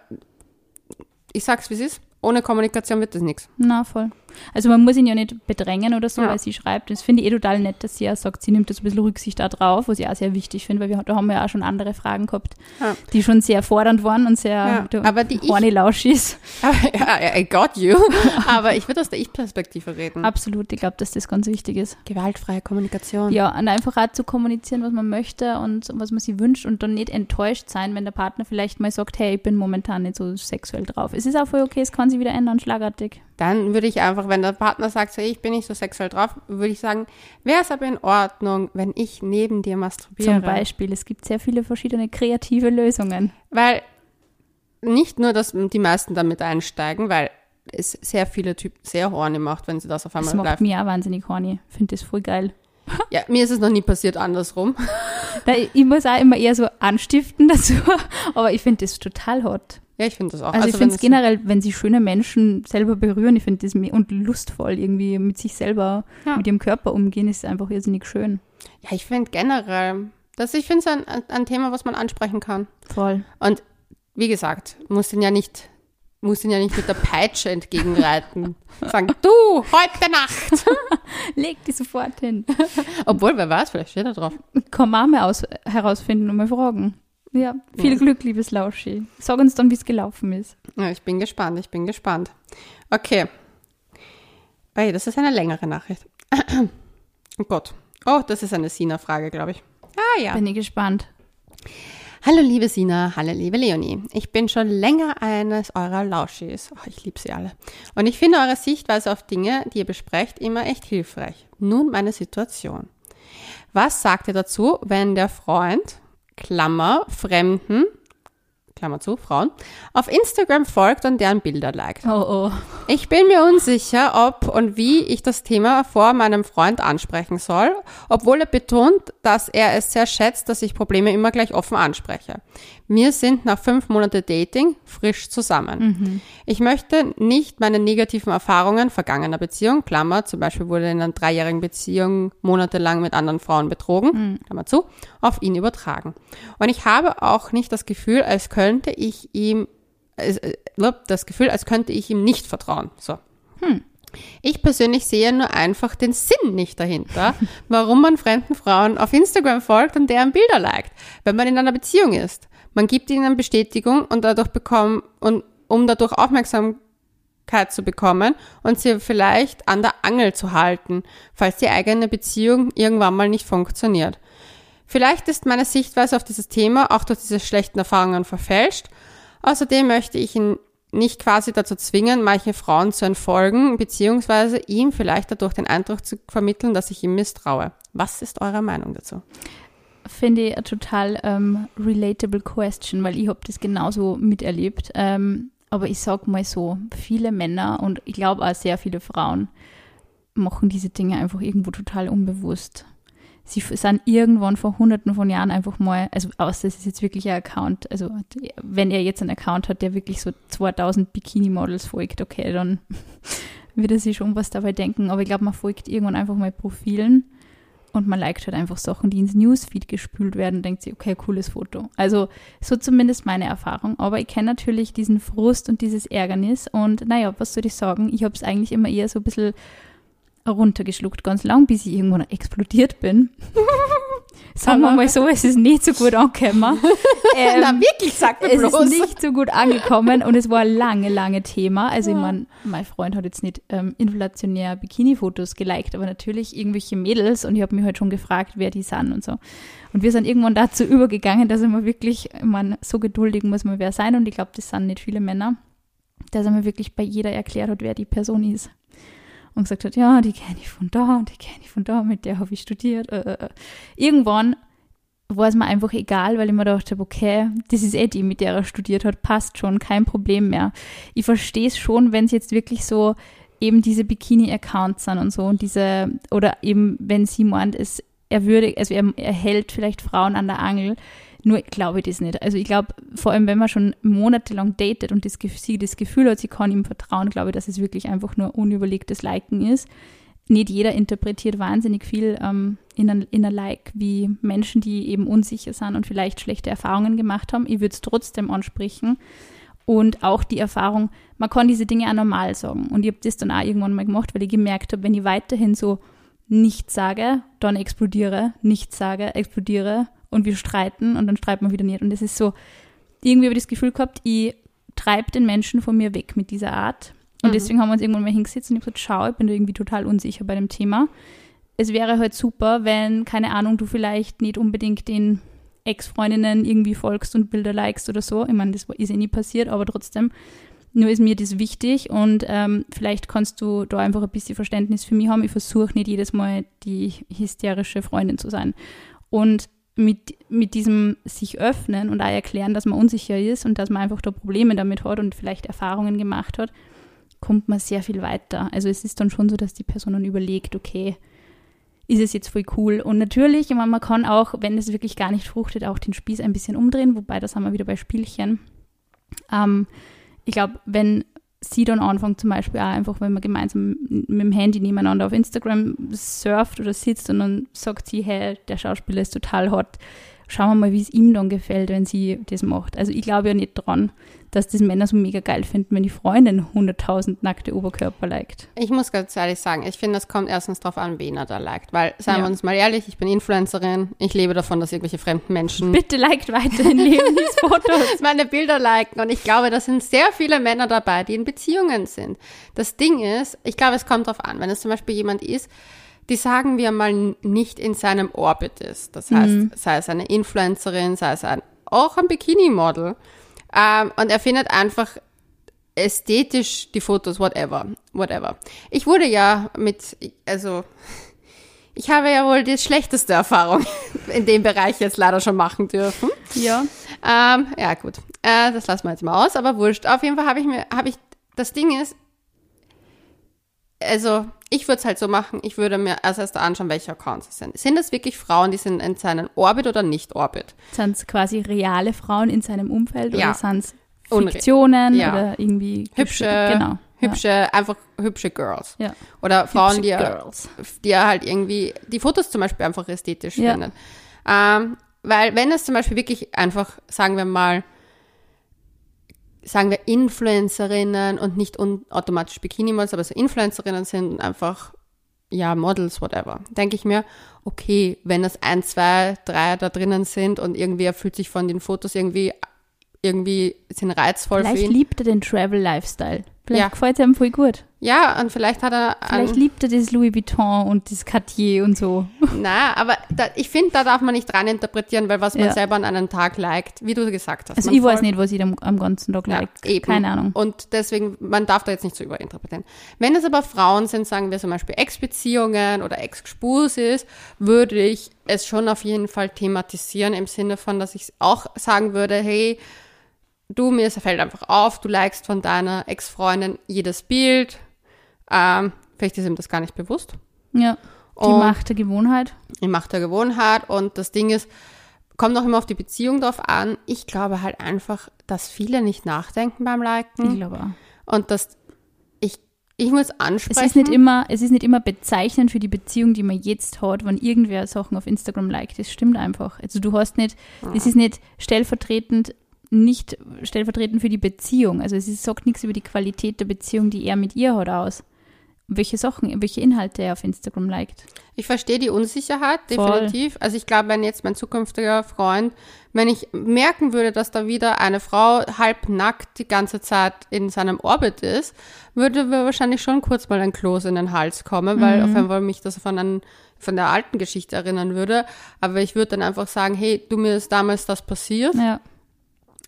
A: ich sag's, wie es ist, ohne Kommunikation wird das nichts.
B: Na, voll. Also man muss ihn ja nicht bedrängen oder so,
A: Ja.
B: weil sie schreibt. Das finde ich eh total nett, dass sie auch sagt, sie nimmt das ein bisschen Rücksicht da drauf, was ich auch sehr wichtig finde, weil wir, da haben wir ja auch schon andere Fragen gehabt,
A: Ja.
B: die schon sehr fordernd waren und sehr
A: Ja, aber die ich-
B: horny lauschis.
A: ja, I got you. Aber ich würde aus der Ich-Perspektive reden.
B: Absolut, ich glaube, dass das ganz wichtig ist.
A: Gewaltfreie Kommunikation.
B: Ja, und einfach auch zu kommunizieren, was man möchte und was man sich wünscht und dann nicht enttäuscht sein, wenn der Partner vielleicht mal sagt, hey, ich bin momentan nicht so sexuell drauf. Es ist auch voll okay, es kann sich wieder ändern, schlagartig.
A: Dann würde ich einfach, wenn der Partner sagt, so, ich bin nicht so sexuell drauf, würde ich sagen, wäre es aber in Ordnung, wenn ich neben dir masturbiere.
B: Zum Beispiel, es gibt sehr viele verschiedene kreative Lösungen.
A: Weil nicht nur, dass die meisten damit einsteigen, weil es sehr viele Typen sehr horny macht, wenn sie das auf
B: Das
A: einmal
B: macht
A: live.
B: mich auch wahnsinnig horny. Finde das voll geil.
A: Ja, mir ist es noch nie passiert andersrum.
B: Da, ich muss auch immer eher so anstiften dazu, aber ich finde das total hot.
A: Ja, ich finde das auch.
B: Also, ich
A: wenn
B: finde es generell, wenn sie schöne Menschen selber berühren, ich finde das und lustvoll irgendwie mit sich selber,
A: Ja.
B: mit ihrem Körper umgehen, ist einfach irrsinnig schön.
A: Ja, ich finde generell, das, ich finde es ein, ein, Thema, was man ansprechen kann.
B: Voll.
A: Und wie gesagt, muss ihn ja nicht, muss ihn ja nicht mit der Peitsche entgegenreiten. Sagen, du, heute Nacht.
B: Leg die sofort hin.
A: Obwohl, wer weiß, vielleicht steht er drauf.
B: Kann auch mal aus, herausfinden und mal fragen. Ja, viel
A: Ja.
B: Glück, liebes Lauschi. Sag uns dann, wie es gelaufen ist.
A: Ja, ich bin gespannt, ich bin gespannt. Okay. Hey, das ist eine längere Nachricht. Oh Gott. Oh, das ist eine Sina-Frage, glaube ich. Ah ja.
B: Bin ich gespannt.
A: Hallo liebe Sina, hallo liebe Leonie. Ich bin schon länger eines eurer Lauschis. Oh, ich liebe sie alle. Und ich finde eure Sichtweise auf Dinge, die ihr besprecht, immer echt hilfreich. Nun meine Situation. Was sagt ihr dazu, wenn der Freund, Klammer, Fremden, Klammer zu, Frauen, auf Instagram folgt und deren Bilder liked?
B: Oh, oh.
A: Ich bin mir unsicher, ob und wie ich das Thema vor meinem Freund ansprechen soll, obwohl er betont, dass er es sehr schätzt, dass ich Probleme immer gleich offen anspreche. Wir sind nach fünf Monate Dating frisch zusammen. Ich möchte nicht meine negativen Erfahrungen vergangener Beziehung, Klammer, zum Beispiel wurde in einer dreijährigen Beziehung monatelang mit anderen Frauen betrogen, Klammer zu, auf ihn übertragen. Und ich habe auch nicht das Gefühl, als könnte ich ihm es- äh, das Gefühl, als könnte ich ihm nicht vertrauen. So. Ich persönlich sehe nur einfach den Sinn nicht dahinter, warum man fremden Frauen auf Instagram folgt und deren Bilder liked, wenn man in einer Beziehung ist. Man gibt ihnen Bestätigung und dadurch bekommen und um dadurch Aufmerksamkeit zu bekommen und sie vielleicht an der Angel zu halten, falls die eigene Beziehung irgendwann mal nicht funktioniert. Vielleicht ist meine Sichtweise auf dieses Thema auch durch diese schlechten Erfahrungen verfälscht. Außerdem möchte ich ihn nicht quasi dazu zwingen, manche Frauen zu entfolgen, beziehungsweise ihm vielleicht dadurch den Eindruck zu vermitteln, dass ich ihm misstraue. Was ist eure Meinung dazu?
B: Finde ich eine total ähm, relatable question, weil ich habe das genauso miterlebt. Ähm, aber ich sag mal so, viele Männer und ich glaube auch sehr viele Frauen machen diese Dinge einfach irgendwo total unbewusst. Sie sind irgendwann vor hunderten von Jahren einfach mal, also außer das ist jetzt wirklich ein Account, also wenn er jetzt einen Account hat, der wirklich so 2000 Bikini-Models folgt, okay, dann wird er sich schon was dabei denken. Aber ich glaube, man folgt irgendwann einfach mal Profilen und man liked halt einfach Sachen, die ins Newsfeed gespült werden und denkt sich, okay, cooles Foto. Also so zumindest meine Erfahrung. Aber ich kenne natürlich diesen Frust und dieses Ärgernis und naja, was soll ich sagen? Ich habe es eigentlich immer eher so ein bisschen runtergeschluckt, ganz lang, bis ich irgendwann explodiert bin. Sagen wir mal so, es ist nicht so gut angekommen.
A: ähm, Na wirklich, sag mir
B: es
A: bloß.
B: ist nicht so gut angekommen und es war ein lange, lange Thema. Also ich meine, mein Freund hat jetzt nicht ähm, inflationär Bikini-Fotos geliked, aber natürlich irgendwelche Mädels und ich habe mich halt schon gefragt, wer die sind und so. Und wir sind irgendwann dazu übergegangen, dass er mir wirklich, ich meine, so geduldig muss man wer sein und ich glaube, das sind nicht viele Männer, dass er mir wirklich bei jeder erklärt hat, wer die Person ist und gesagt hat, ja, die kenne ich von da und die kenne ich von da, mit der habe ich studiert. Äh, äh, äh. Irgendwann war es mir einfach egal, weil ich mir gedacht habe, okay, das ist eh die, mit der er studiert hat, passt schon, kein Problem mehr. Ich verstehe es schon, wenn es jetzt wirklich so eben diese Bikini-Accounts sind und so und diese, oder eben, wenn sie meint, es, er würde, also er, er hält vielleicht Frauen an der Angel, nur glaube ich das nicht. Also ich glaube, vor allem wenn man schon monatelang datet und das, sie das Gefühl hat, sie kann ihm vertrauen, glaube ich, dass es wirklich einfach nur unüberlegtes Liken ist. Nicht jeder interpretiert wahnsinnig viel ähm, in, ein, in ein Like wie Menschen, die eben unsicher sind und vielleicht schlechte Erfahrungen gemacht haben. Ich würde es trotzdem ansprechen. Und auch die Erfahrung, man kann diese Dinge auch normal sagen. Und ich habe das dann auch irgendwann mal gemacht, weil ich gemerkt habe, wenn ich weiterhin so nichts sage, dann explodiere, nichts sage, explodiere, und wir streiten und dann streiten wir wieder nicht. Und es ist so, irgendwie habe ich das Gefühl gehabt, ich treibe den Menschen von mir weg mit dieser Art. Und mhm. deswegen haben wir uns irgendwann mal hingesetzt und ich habe gesagt, schau, ich bin da irgendwie total unsicher bei dem Thema. Es wäre halt super, wenn, keine Ahnung, du vielleicht nicht unbedingt den Ex-Freundinnen irgendwie folgst und Bilder likest oder so. Ich meine, das ist eh nie passiert, aber trotzdem, nur ist mir das wichtig und ähm, vielleicht kannst du da einfach ein bisschen Verständnis für mich haben. Ich versuche nicht jedes Mal die hysterische Freundin zu sein. Und mit, mit diesem sich öffnen und auch erklären, dass man unsicher ist und dass man einfach da Probleme damit hat und vielleicht Erfahrungen gemacht hat, kommt man sehr viel weiter. Also es ist dann schon so, dass die Person dann überlegt, okay, ist es jetzt voll cool. Und natürlich, ich meine, man kann auch, wenn es wirklich gar nicht fruchtet, auch den Spieß ein bisschen umdrehen, wobei das haben wir wieder bei Spielchen. Ähm, ich glaube, wenn sie dann anfangen, zum Beispiel auch einfach, wenn man gemeinsam mit dem Handy nebeneinander auf Instagram surft oder sitzt und dann sagt sie, hey, der Schauspieler ist total hot, schauen wir mal, wie es ihm dann gefällt, wenn sie das macht. Also ich glaube ja nicht dran, dass das Männer so mega geil finden, wenn die Freundin 100.000 nackte Oberkörper liked.
A: Ich muss ganz ehrlich sagen, ich finde, das kommt erstens darauf an, wen er da liked. Weil, seien ja. wir uns mal ehrlich, ich bin Influencerin, ich lebe davon, dass irgendwelche fremden Menschen...
B: Bitte liked weiterhin Leonis Fotos.
A: meine Bilder liken und ich glaube, da sind sehr viele Männer dabei, die in Beziehungen sind. Das Ding ist, ich glaube, es kommt darauf an, wenn es zum Beispiel jemand ist, die sagen wir mal nicht in seinem Orbit ist. Das heißt, mhm. sei es eine Influencerin, sei es ein, auch ein Bikini-Model. Ähm, und er findet einfach ästhetisch die Fotos, whatever, whatever. Ich wurde ja mit, also, ich habe ja wohl die schlechteste Erfahrung in dem Bereich jetzt leider schon machen dürfen.
B: Ja.
A: Ähm, ja, gut. Äh, das lassen wir jetzt mal aus, aber wurscht. Auf jeden Fall habe ich mir, habe ich, das Ding ist, also ich würde es halt so machen, ich würde mir als erstes anschauen, welche Accounts es sind. Sind das wirklich Frauen, die sind in seinem Orbit oder nicht Orbit?
B: Sind es quasi reale Frauen in seinem Umfeld ja. oder sind es Fiktionen ja. oder irgendwie
A: hübsche, genau, hübsche, ja. einfach hübsche Girls. Ja. Oder Frauen, die, Girls. die halt irgendwie die Fotos zum Beispiel einfach ästhetisch finden. Ähm, weil wenn es zum Beispiel wirklich einfach, sagen wir mal, sagen wir Influencerinnen und nicht automatisch Bikini-Models, aber so Influencerinnen sind einfach, ja, Models, whatever. Denke ich mir, okay, wenn das ein, zwei, drei da drinnen sind und irgendwie er fühlt sich von den Fotos irgendwie, irgendwie sind reizvoll
B: Vielleicht
A: für ihn.
B: liebt er den Travel-Lifestyle. Vielleicht ja. gefällt es ihm voll gut.
A: Ja, und vielleicht hat er.
B: Vielleicht liebt er das Louis Vuitton und das Cartier und so.
A: Na, aber da, ich finde, da darf man nicht rein interpretieren, weil was man ja. selber an einem Tag liked, wie du gesagt hast.
B: Also ich weiß nicht, was ich am, am ganzen Tag ja, like. Eben. Keine Ahnung.
A: Und deswegen, man darf da jetzt nicht so überinterpretieren. Wenn es aber Frauen sind, sagen wir zum Beispiel Ex-Beziehungen oder Ex-Gespurs ist, würde ich es schon auf jeden Fall thematisieren im Sinne von, dass ich auch sagen würde, hey, du, mir fällt einfach auf, du likest von deiner Ex-Freundin jedes Bild. Ähm, vielleicht ist ihm das gar nicht bewusst.
B: Ja, die und Macht der Gewohnheit.
A: Die Macht der Gewohnheit. Und das Ding ist, kommt auch immer auf die Beziehung drauf an. Ich glaube halt einfach, dass viele nicht nachdenken beim Liken.
B: Ich glaube auch.
A: Und dass ich, ich muss ansprechen.
B: Es ist nicht immer, es ist nicht immer bezeichnend für die Beziehung, die man jetzt hat, wenn irgendwer Sachen auf Instagram liked. Das stimmt einfach. Also du hast nicht, es ist nicht stellvertretend nicht stellvertretend für die Beziehung. Also es sagt nichts über die Qualität der Beziehung, die er mit ihr hat, aus. welche Sachen, welche Inhalte er auf Instagram liked.
A: Ich verstehe die Unsicherheit,
B: Voll.
A: definitiv. Also ich glaube, wenn jetzt mein zukünftiger Freund, wenn ich merken würde, dass da wieder eine Frau halbnackt die ganze Zeit in seinem Orbit ist, würde mir wahrscheinlich schon kurz mal ein Kloß in den Hals kommen, weil auf einmal mich das von, einem, von der alten Geschichte erinnern würde. Aber ich würde dann einfach sagen, hey, du, mir ist damals das passiert.
B: Ja.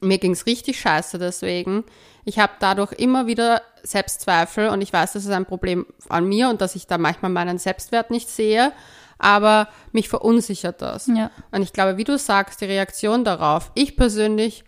A: Mir ging's richtig scheiße deswegen. Ich habe dadurch immer wieder Selbstzweifel und ich weiß, das ist ein Problem an mir und dass ich da manchmal meinen Selbstwert nicht sehe, aber mich verunsichert das.
B: Ja.
A: Und ich glaube, wie du sagst, die Reaktion darauf, ich persönlich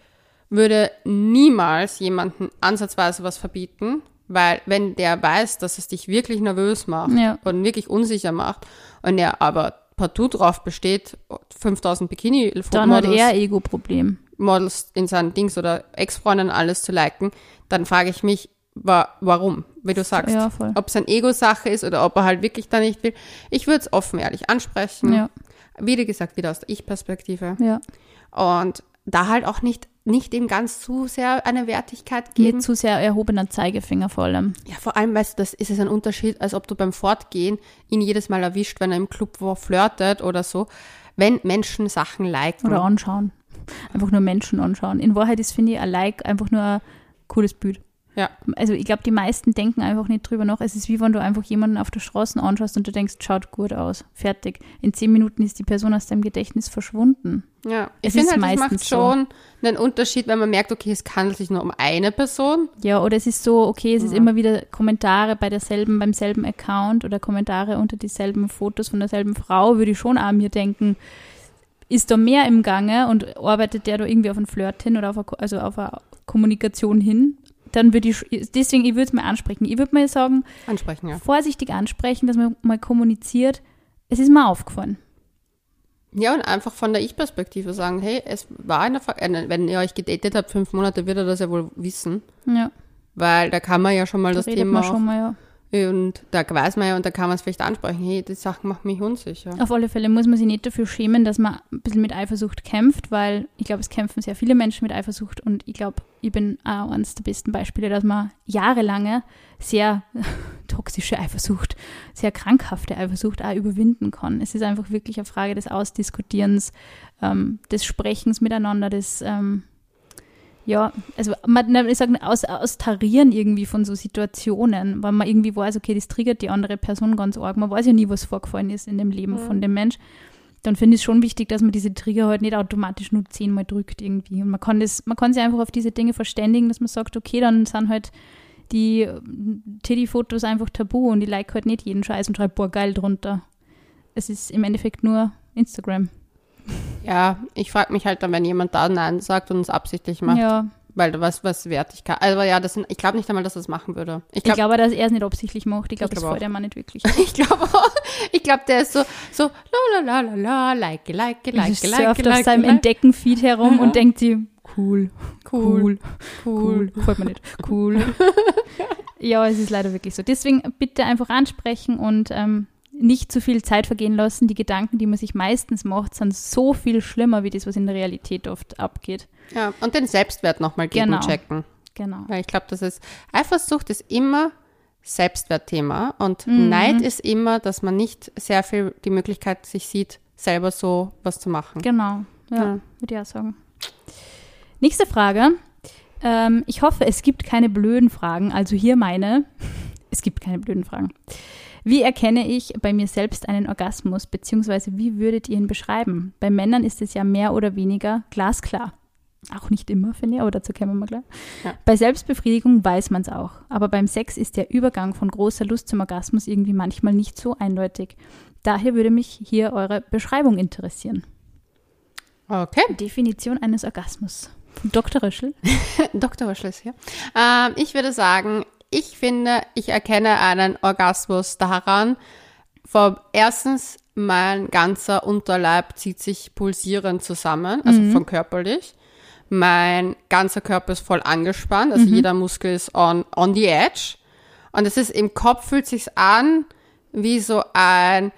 A: würde niemals jemanden ansatzweise was verbieten, weil wenn der weiß, dass es dich wirklich nervös macht
B: Ja.
A: und wirklich unsicher macht und er aber partout drauf besteht, 5000 Bikini-Models
B: Dann hat er Ego-Problem.
A: Models in seinen Dings oder Ex-Freundinnen alles zu liken, dann frage ich mich, wa warum? Wie du sagst,
B: Ja,
A: ob es eine Ego-Sache ist oder ob er halt wirklich da nicht will. Ich würde es offen ehrlich ansprechen.
B: Ja.
A: Wie gesagt, wieder aus der Ich-Perspektive.
B: Ja.
A: Und da halt auch nicht, nicht ihm ganz zu sehr eine Wertigkeit
B: Nicht
A: geben.
B: zu sehr erhobener Zeigefinger vor allem.
A: Ja, vor allem, weißt du, das ist es ein Unterschied, als ob du beim Fortgehen ihn jedes Mal erwischt, wenn er im Club wo flirtet oder so. Wenn Menschen Sachen liken.
B: Oder anschauen. Einfach nur Menschen anschauen. In Wahrheit ist, finde ich, ein Like einfach nur ein cooles Bild.
A: Ja.
B: Also ich glaube, die meisten denken einfach nicht drüber nach. Es ist wie wenn du einfach jemanden auf der Straße anschaust und du denkst, schaut gut aus. Fertig. In zehn Minuten ist die Person aus deinem Gedächtnis verschwunden.
A: Ja, ich
B: Es
A: finde
B: ist
A: halt, es macht
B: meistens so.
A: schon einen Unterschied, wenn man merkt, okay, es handelt sich nur um eine Person.
B: Ja, oder es ist so, okay, es ist
A: Ja.
B: immer wieder Kommentare bei derselben, beim selben Account oder Kommentare unter dieselben Fotos von derselben Frau, würde ich schon an mir denken, ist da mehr im Gange und arbeitet der da irgendwie auf einen Flirt hin oder auf eine, also auf eine Kommunikation hin, dann würde ich, deswegen, ich würde es mal ansprechen. Ich würde mal sagen,
A: Ansprechen, ja.
B: vorsichtig ansprechen, dass man mal kommuniziert, es ist mir aufgefallen.
A: Ja, und einfach von der Ich-Perspektive sagen, hey, es war eine, Ver äh, wenn ihr euch gedatet habt, fünf Monate, wird er das ja wohl wissen.
B: Ja,
A: Weil da kann man ja schon mal
B: da
A: das Thema
B: man schon mal, ja.
A: Und da weiß man ja, und da kann man es vielleicht ansprechen, hey, die Sachen machen mich unsicher.
B: Auf alle Fälle muss man sich nicht dafür schämen, dass man ein bisschen mit Eifersucht kämpft, weil ich glaube, es kämpfen sehr viele Menschen mit Eifersucht und ich glaube, ich bin auch eines der besten Beispiele, dass man jahrelange sehr toxische Eifersucht, sehr krankhafte Eifersucht auch überwinden kann. Es ist einfach wirklich eine Frage des Ausdiskutierens, ähm, des Sprechens miteinander, des ähm, ja, also man, ich sage aus, austarieren irgendwie von so Situationen, weil man irgendwie weiß, okay, das triggert die andere Person ganz arg. Man weiß ja nie, was vorgefallen ist in dem Leben von dem Mensch. Dann finde ich es schon wichtig, dass man diese Trigger halt nicht automatisch nur zehnmal drückt irgendwie. Und man kann das, man kann sich einfach auf diese Dinge verständigen, dass man sagt, okay, dann sind halt die Teddy-Fotos einfach tabu und ich like halt nicht jeden Scheiß und schreibe, boah, geil drunter. Es ist im Endeffekt nur Instagram.
A: Ja, ich frage mich halt dann, wenn jemand da Nein sagt und es absichtlich macht,
B: Ja,
A: weil was, was Wertigkeit, also ja, das sind, ich glaube nicht einmal, dass er das machen würde. Ich glaube,
B: glaube, dass er es nicht absichtlich macht. Ich glaube,
A: Ich
B: das
A: glaub
B: freut er mir nicht wirklich.
A: ich glaube auch, ich glaube, der ist so, so, la la la la la, like, like, like,
B: Also
A: like,
B: surft auf
A: like,
B: seinem
A: like.
B: Entdecken-Feed herum
A: Ja.
B: und denkt sich, cool,
A: Cool,
B: cool,
A: cool.
B: freut mir nicht, cool. ja, es ist leider wirklich so. Deswegen bitte einfach ansprechen und ähm, nicht zu viel Zeit vergehen lassen. Die Gedanken, die man sich meistens macht, sind so viel schlimmer, wie das, was in der Realität oft abgeht.
A: Ja, und den Selbstwert nochmal
B: Genau.
A: gegenchecken.
B: Genau.
A: Weil ich glaube, das ist, Eifersucht ist immer Selbstwertthema und
B: Mhm.
A: Neid ist immer, dass man nicht sehr viel die Möglichkeit sich sieht, selber so was zu machen.
B: Genau, ja,
A: Ja.
B: würde ich auch sagen. Nächste Frage. Ähm, ich hoffe, es gibt keine blöden Fragen. Also hier meine. Es gibt keine blöden Fragen. Wie erkenne ich bei mir selbst einen Orgasmus, beziehungsweise wie würdet ihr ihn beschreiben? Bei Männern ist es ja mehr oder weniger glasklar. Auch nicht immer, finde ich, aber dazu kommen wir mal gleich.
A: Ja.
B: Bei Selbstbefriedigung weiß man es auch. Aber beim Sex ist der Übergang von großer Lust zum Orgasmus irgendwie manchmal nicht so eindeutig. Daher würde mich hier eure Beschreibung interessieren.
A: Okay.
B: Definition eines Orgasmus. Dr. Röschel.
A: Dr. Röschel ist hier. Ähm, ich würde sagen, ich finde, ich erkenne einen Orgasmus daran, vom erstens, mein ganzer Unterleib zieht sich pulsierend zusammen, also von körperlich. Mein ganzer Körper ist voll angespannt, also jeder Muskel ist on, on the edge. Und es ist im Kopf fühlt sich's an wie so ein,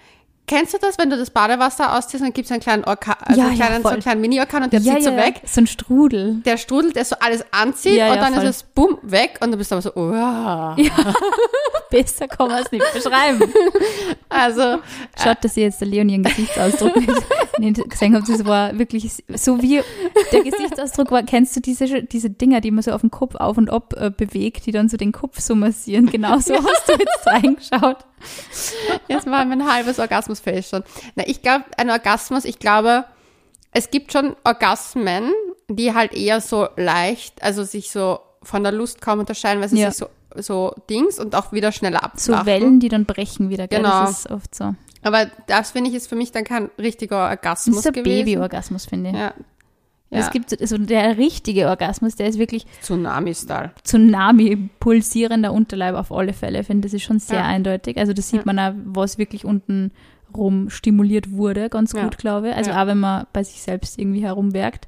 A: kennst du das, wenn du das Badewasser ausziehst und dann gibt's einen kleinen Orkan, also
B: Ja,
A: einen
B: ja,
A: kleinen, so
B: voll.
A: einen kleinen Mini-Orkan und der zieht so weg
B: So ein Strudel.
A: der Strudel, der so alles anzieht
B: Ja,
A: und
B: ja,
A: dann
B: voll.
A: ist es bumm weg und du bist aber so, oh,
B: Besser kann man es nicht beschreiben.
A: Also,
B: Schaut, dass ihr jetzt der Leonie ihren Gesichtsausdruck nicht gesehen habt. Das war wirklich so wie der Gesichtsausdruck war. Kennst du diese, diese Dinger, die man so auf dem Kopf auf und ab äh, bewegt, die dann so den Kopf so massieren? Genau so hast du jetzt reingeschaut.
A: Jetzt war mein halbes Orgasmusfeld schon. Na, ich glaube, ein Orgasmus, ich glaube, es gibt schon Orgasmen, die halt eher so leicht, also sich so von der Lust kaum unterscheiden, weil sie
B: Ja.
A: sich so, so Dings und auch wieder schneller
B: So
A: abflachen.
B: Wellen, die dann brechen wieder. Gell?
A: Genau.
B: Das ist oft so.
A: Aber das finde ich ist für mich dann kein richtiger
B: Das
A: Orgasmus
B: ist ein. Babyorgasmus, finde ich.
A: Ja.
B: Es
A: Ja.
B: gibt so der richtige Orgasmus, der ist wirklich
A: Tsunami-Style.
B: Tsunami pulsierender Unterleib auf alle Fälle. Ich finde, das ist schon sehr
A: Ja.
B: eindeutig. Also das sieht
A: Ja.
B: man auch, was wirklich unten rum stimuliert wurde, ganz gut, glaube ich. Also auch wenn man bei sich selbst irgendwie herumwerkt.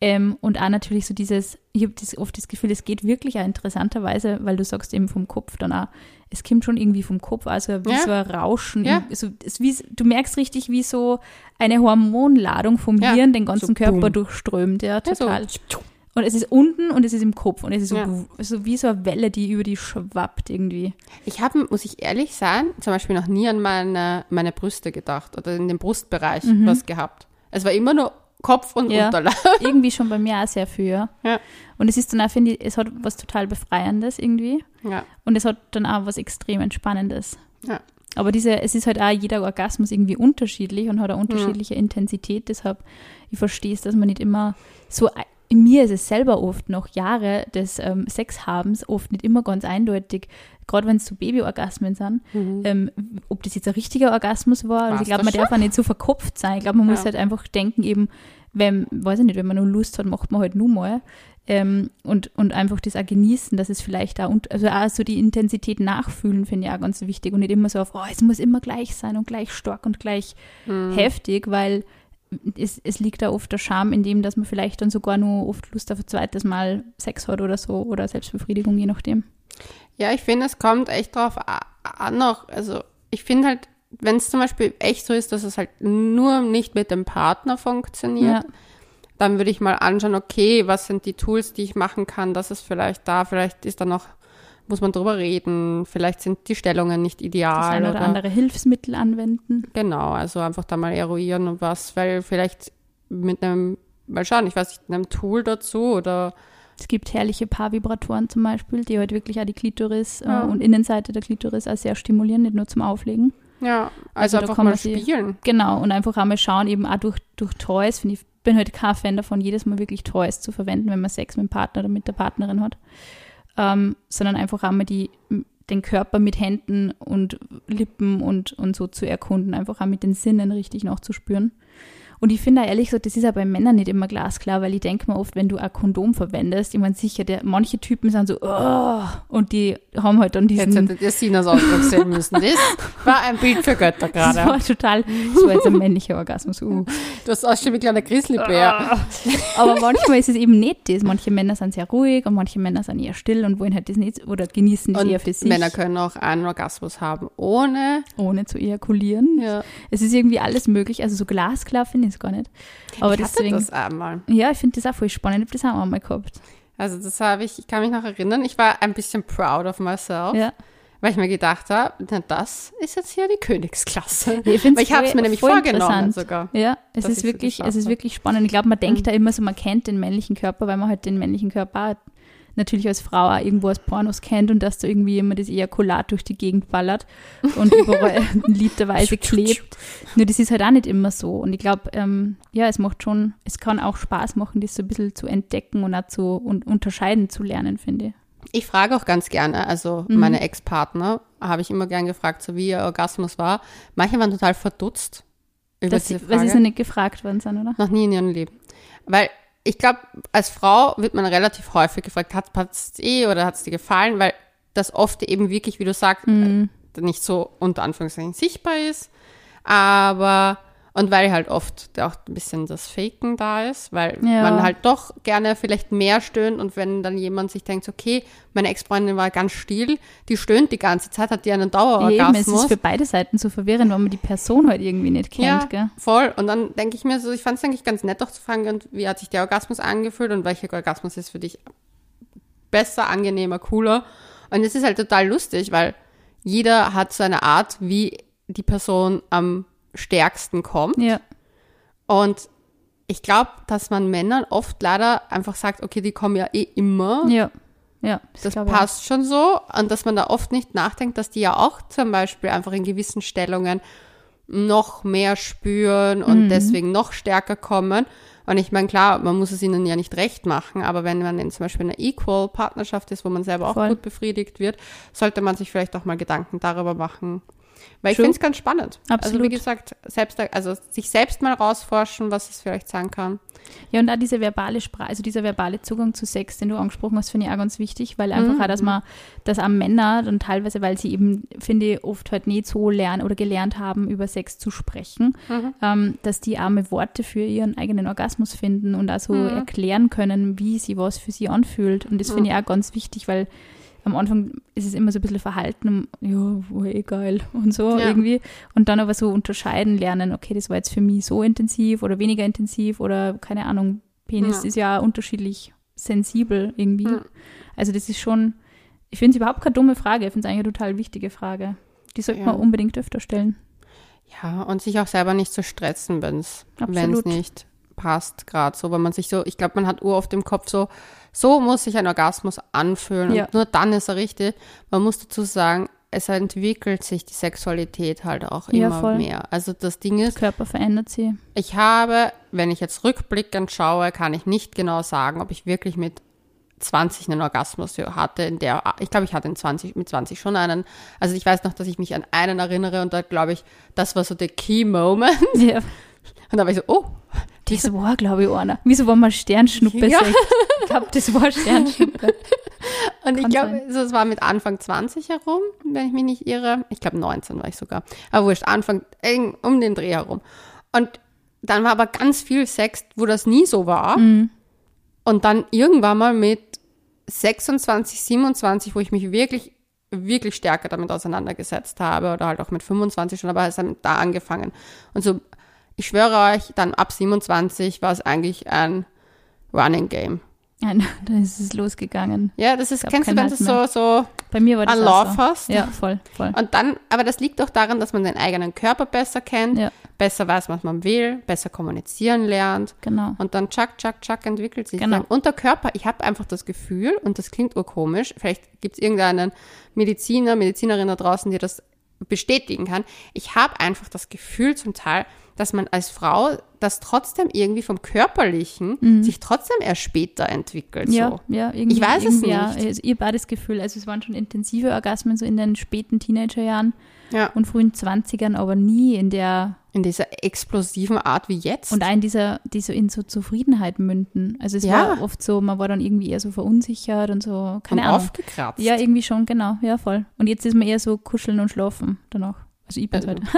B: Ähm, und auch natürlich so dieses, ich habe das, oft das Gefühl, es geht wirklich auch interessanterweise, weil du sagst eben vom Kopf dann auch, es kommt schon irgendwie vom Kopf, also wie
A: Ja.
B: so ein Rauschen.
A: Ja.
B: So, es wie, du merkst richtig, wie so eine Hormonladung vom
A: Ja.
B: Hirn den ganzen
A: So
B: Körper
A: boom.
B: durchströmt. Ja,
A: Ja, so.
B: total. Und es ist unten und es ist im Kopf und es ist so,
A: Ja.
B: so wie so eine Welle, die über die schwappt irgendwie.
A: Ich habe, muss ich ehrlich sein, zum Beispiel noch nie an meine, meine Brüste gedacht oder in den Brustbereich was gehabt. Es war immer nur Kopf und.
B: Ja.
A: Unterleib.
B: irgendwie schon bei mir auch sehr viel. Ja.
A: Ja.
B: Und es ist dann auch, finde ich, es hat was total Befreiendes irgendwie.
A: Ja.
B: Und es hat dann auch was extrem Entspannendes.
A: Ja.
B: Aber diese, es ist halt auch jeder Orgasmus irgendwie unterschiedlich und hat eine unterschiedliche Intensität. Deshalb, ich verstehe es, dass man nicht immer so. In mir ist es selber oft noch Jahre des ähm, Sexhabens oft nicht immer ganz eindeutig, gerade wenn es so Babyorgasmen sind, ähm, ob das jetzt ein richtiger Orgasmus war. Also ich glaube, man darf auch nicht so verkopft sein. Ich glaube, man muss
A: Ja.
B: halt einfach denken, eben, wenn, weiß ich nicht, wenn man nur Lust hat, macht man halt nur mal. Ähm, und, und einfach das auch genießen, dass es vielleicht auch, und, also auch so die Intensität nachfühlen, finde ich auch ganz wichtig. Und nicht immer so auf, oh, es muss immer gleich sein und gleich stark und gleich
A: Mhm.
B: heftig, weil es, es liegt da oft der Charme in dem, dass man vielleicht dann sogar nur oft Lust auf ein zweites Mal Sex hat oder so oder Selbstbefriedigung, je nachdem.
A: Ja, ich finde, es kommt echt drauf an noch. Also ich finde halt, wenn es zum Beispiel echt so ist, dass es halt nur nicht mit dem Partner funktioniert,
B: Ja.
A: dann würde ich mal anschauen, okay, was sind die Tools, die ich machen kann, dass es vielleicht da, vielleicht ist da noch, muss man drüber reden, vielleicht sind die Stellungen nicht
B: Das
A: ideal.
B: ein oder andere Hilfsmittel anwenden.
A: Genau, also einfach da mal eruieren und was, weil vielleicht mit einem, mal schauen, ich weiß nicht, einem Tool dazu oder
B: Es gibt herrliche Paarvibratoren zum Beispiel, die halt wirklich auch die Klitoris
A: Ja.
B: äh, und Innenseite der Klitoris auch sehr stimulieren, nicht nur zum Auflegen.
A: ja,
B: Also
A: also, einfach mal spielen.
B: Genau, und einfach einmal schauen, eben auch durch, durch Toys, finde ich, bin halt kein Fan davon, jedes Mal wirklich Toys zu verwenden, wenn man Sex mit dem Partner oder mit der Partnerin hat. Ähm, sondern einfach einmal die, den Körper mit Händen und Lippen und, und so zu erkunden, einfach auch mit den Sinnen richtig nachzuspüren. Und ich finde ehrlich gesagt, das ist ja bei Männern nicht immer glasklar, weil ich denke mir oft, wenn du ein Kondom verwendest, ich meine sicher, der, manche Typen sind so, oh, und die haben halt dann
A: Jetzt
B: diesen,
A: hättet ihr Sinas Ausdruck sehen müssen. Das war ein Bild für Götter
B: das
A: gerade.
B: war total, das war jetzt ein männlicher Orgasmus. Uh.
A: Du hast aussehen wie ein kleiner Grizzlybär.
B: Aber manchmal ist es eben nicht das. Manche Männer sind sehr ruhig und manche Männer sind eher still und wollen halt das nicht oder genießen das eher für
A: Und
B: sich,
A: Männer können auch einen Orgasmus haben, ohne.
B: ohne zu ejakulieren.
A: Ja.
B: Es ist irgendwie alles möglich. Also so glasklar finde ich es gar nicht. Aber
A: ich hatte
B: deswegen,
A: das einmal.
B: ja, ich finde das auch voll spannend. Ich habe das auch mal gehabt.
A: Also das habe ich, ich kann mich noch erinnern, ich war ein bisschen proud of myself,
B: Ja.
A: weil ich mir gedacht habe, na, das ist jetzt hier die Königsklasse.
B: Ich
A: ich habe es mir nämlich vorgenommen sogar.
B: Ja, es ist wirklich, es ist wirklich spannend. Ich glaube, man denkt
A: Mhm.
B: da immer so, man kennt den männlichen Körper, weil man halt den männlichen Körper natürlich als Frau auch irgendwo aus Pornos kennt und dass da irgendwie immer das Ejakulat durch die Gegend ballert und überall literweise klebt. Nur das ist halt auch nicht immer so. Und ich glaube, ähm, ja, es macht schon, es kann auch Spaß machen, das so ein bisschen zu entdecken und auch zu und unterscheiden zu lernen, finde ich.
A: Ich frage auch ganz gerne, also
B: Mhm.
A: meine Ex-Partner habe ich immer gern gefragt, so wie ihr Orgasmus war. Manche waren total verdutzt über
B: Dass
A: diese
B: sie, weil sie
A: Frage.
B: so nicht gefragt worden sind, oder?
A: Noch nie in ihrem Leben. Weil ich glaube, als Frau wird man relativ häufig gefragt, hat es eh oder hat es dir gefallen, weil das oft eben wirklich, wie du sagst,
B: Mhm.
A: äh, nicht so unter Anführungszeichen sichtbar ist. Aber, und weil halt oft auch ein bisschen das Faken da ist, weil
B: Ja.
A: man halt doch gerne vielleicht mehr stöhnt und wenn dann jemand sich denkt, okay, meine Ex-Freundin war ganz still, die stöhnt die ganze Zeit, hat die einen
B: Eben, es
A: Dauerorgasmus.
B: ist für beide Seiten so verwirrend, wenn man die Person halt irgendwie nicht kennt,
A: Ja,
B: gell?
A: voll. Und dann denke ich mir so, ich fand es eigentlich ganz nett auch zu fragen, wie hat sich der Orgasmus angefühlt und welcher Orgasmus ist für dich besser, angenehmer, cooler. Und es ist halt total lustig, weil jeder hat so eine Art, wie die Person am stärksten kommt.
B: Ja.
A: Und ich glaube, dass man Männern oft leider einfach sagt, okay, die kommen ja eh immer.
B: Ja. Ja.
A: Das
B: ich
A: passt schon so. Und dass man da oft nicht nachdenkt, dass die ja auch zum Beispiel einfach in gewissen Stellungen noch mehr spüren und
B: Mhm.
A: deswegen noch stärker kommen. Und ich meine, klar, man muss es ihnen ja nicht recht machen, aber wenn man in zum Beispiel einer Equal-Partnerschaft ist, wo man selber auch
B: Voll.
A: gut befriedigt wird, sollte man sich vielleicht auch mal Gedanken darüber machen. Weil ich
B: True.
A: finde es ganz spannend. Also
B: Absolut.
A: wie gesagt, selbst, also sich selbst mal rausforschen, was es vielleicht sein kann.
B: Ja, und da diese verbale Sprache, also dieser verbale Zugang zu Sex, den du angesprochen hast, finde ich auch ganz wichtig, weil einfach
A: Mhm.
B: auch, dass man, dass auch Männer dann teilweise, weil sie eben, finde ich, oft halt nicht so lernen oder gelernt haben, über Sex zu sprechen,
A: Mhm.
B: ähm, dass die arme Worte für ihren eigenen Orgasmus finden und auch so
A: Mhm.
B: erklären können, wie sie was für sie anfühlt. Und das finde ich auch ganz wichtig, weil am Anfang ist es immer so ein bisschen verhalten, ja, war eh geil und so
A: Ja.
B: irgendwie. Und dann aber so unterscheiden lernen, okay, das war jetzt für mich so intensiv oder weniger intensiv oder keine Ahnung, Penis
A: Ja.
B: ist ja unterschiedlich sensibel irgendwie.
A: Ja.
B: Also das ist schon, ich finde es überhaupt keine dumme Frage, ich finde es eigentlich eine total wichtige Frage. Die sollte man unbedingt öfter stellen.
A: Ja, und sich auch selber nicht zu stressen, wenn es nicht passt, gerade so, weil man sich so, ich glaube, man hat Uhr auf dem Kopf so, so muss sich ein Orgasmus anfühlen
B: Ja.
A: und nur dann ist er richtig. Man muss dazu sagen, es entwickelt sich die Sexualität halt auch
B: Ja,
A: immer
B: voll.
A: mehr. Also das Ding
B: Der
A: ist,
B: Körper verändert sie.
A: ich habe, wenn ich jetzt rückblickend schaue, kann ich nicht genau sagen, ob ich wirklich mit 20 einen Orgasmus hatte, in der, ich glaube, ich hatte in 20, mit 20 schon einen. Also ich weiß noch, dass ich mich an einen erinnere und da glaube ich, das war so der Key Moment.
B: Ja.
A: Und da war ich so, oh,
B: Das war, glaube ich, einer. Wieso war mal Sternschnuppe
A: Ja.
B: Ich glaube, das war Sternschnuppe.
A: Und ich glaube, es war mit Anfang 20 herum, wenn ich mich nicht irre. Ich glaube, 19 war ich sogar. Aber wurscht, Anfang, eng, um den Dreh herum. Und dann war aber ganz viel Sex, wo das nie so war.
B: Mhm.
A: Und dann irgendwann mal mit 26, 27, wo ich mich wirklich, wirklich stärker damit auseinandergesetzt habe. Oder halt auch mit 25 schon, aber es hat da angefangen. Und so, ich schwöre euch, dann ab 27 war es eigentlich ein Running Game.
B: Nein, dann ist es losgegangen.
A: Ja, das ist, kennst du, wenn du so, so
B: Bei mir war das auch
A: Lauf
B: so.
A: hast?
B: Ja, voll, voll.
A: Und dann, aber das liegt doch daran, dass man den eigenen Körper besser kennt,
B: Ja.
A: besser weiß, was man will, besser kommunizieren lernt.
B: Genau.
A: Und dann tschack, tschack, tschack entwickelt sich.
B: Genau.
A: Dann. Und der Körper, ich habe einfach das Gefühl, und das klingt urkomisch, vielleicht gibt es irgendeinen Mediziner, Medizinerin da draußen, die das bestätigen kann. Ich habe einfach das Gefühl zum Teil, dass man als Frau das trotzdem irgendwie vom Körperlichen sich trotzdem erst später entwickelt.
B: Mhm. Ja,
A: So.
B: ja, irgendwie.
A: Ich weiß es
B: irgendwie ja.
A: nicht.
B: Also, ich habe auch das Gefühl, also es waren schon intensive Orgasmen so in den späten Teenagerjahren
A: Ja.
B: und frühen 20ern, aber nie in der,
A: In dieser explosiven Art wie jetzt.
B: und in dieser, die so in so Zufriedenheit münden. Also es
A: Ja.
B: war oft so, man war dann irgendwie eher so verunsichert und so, keine
A: und
B: Ahnung.
A: aufgekratzt.
B: Ja, irgendwie schon, genau, ja, voll. Und jetzt ist man eher so kuscheln und schlafen danach. Also ich bin
A: Also,
B: halt.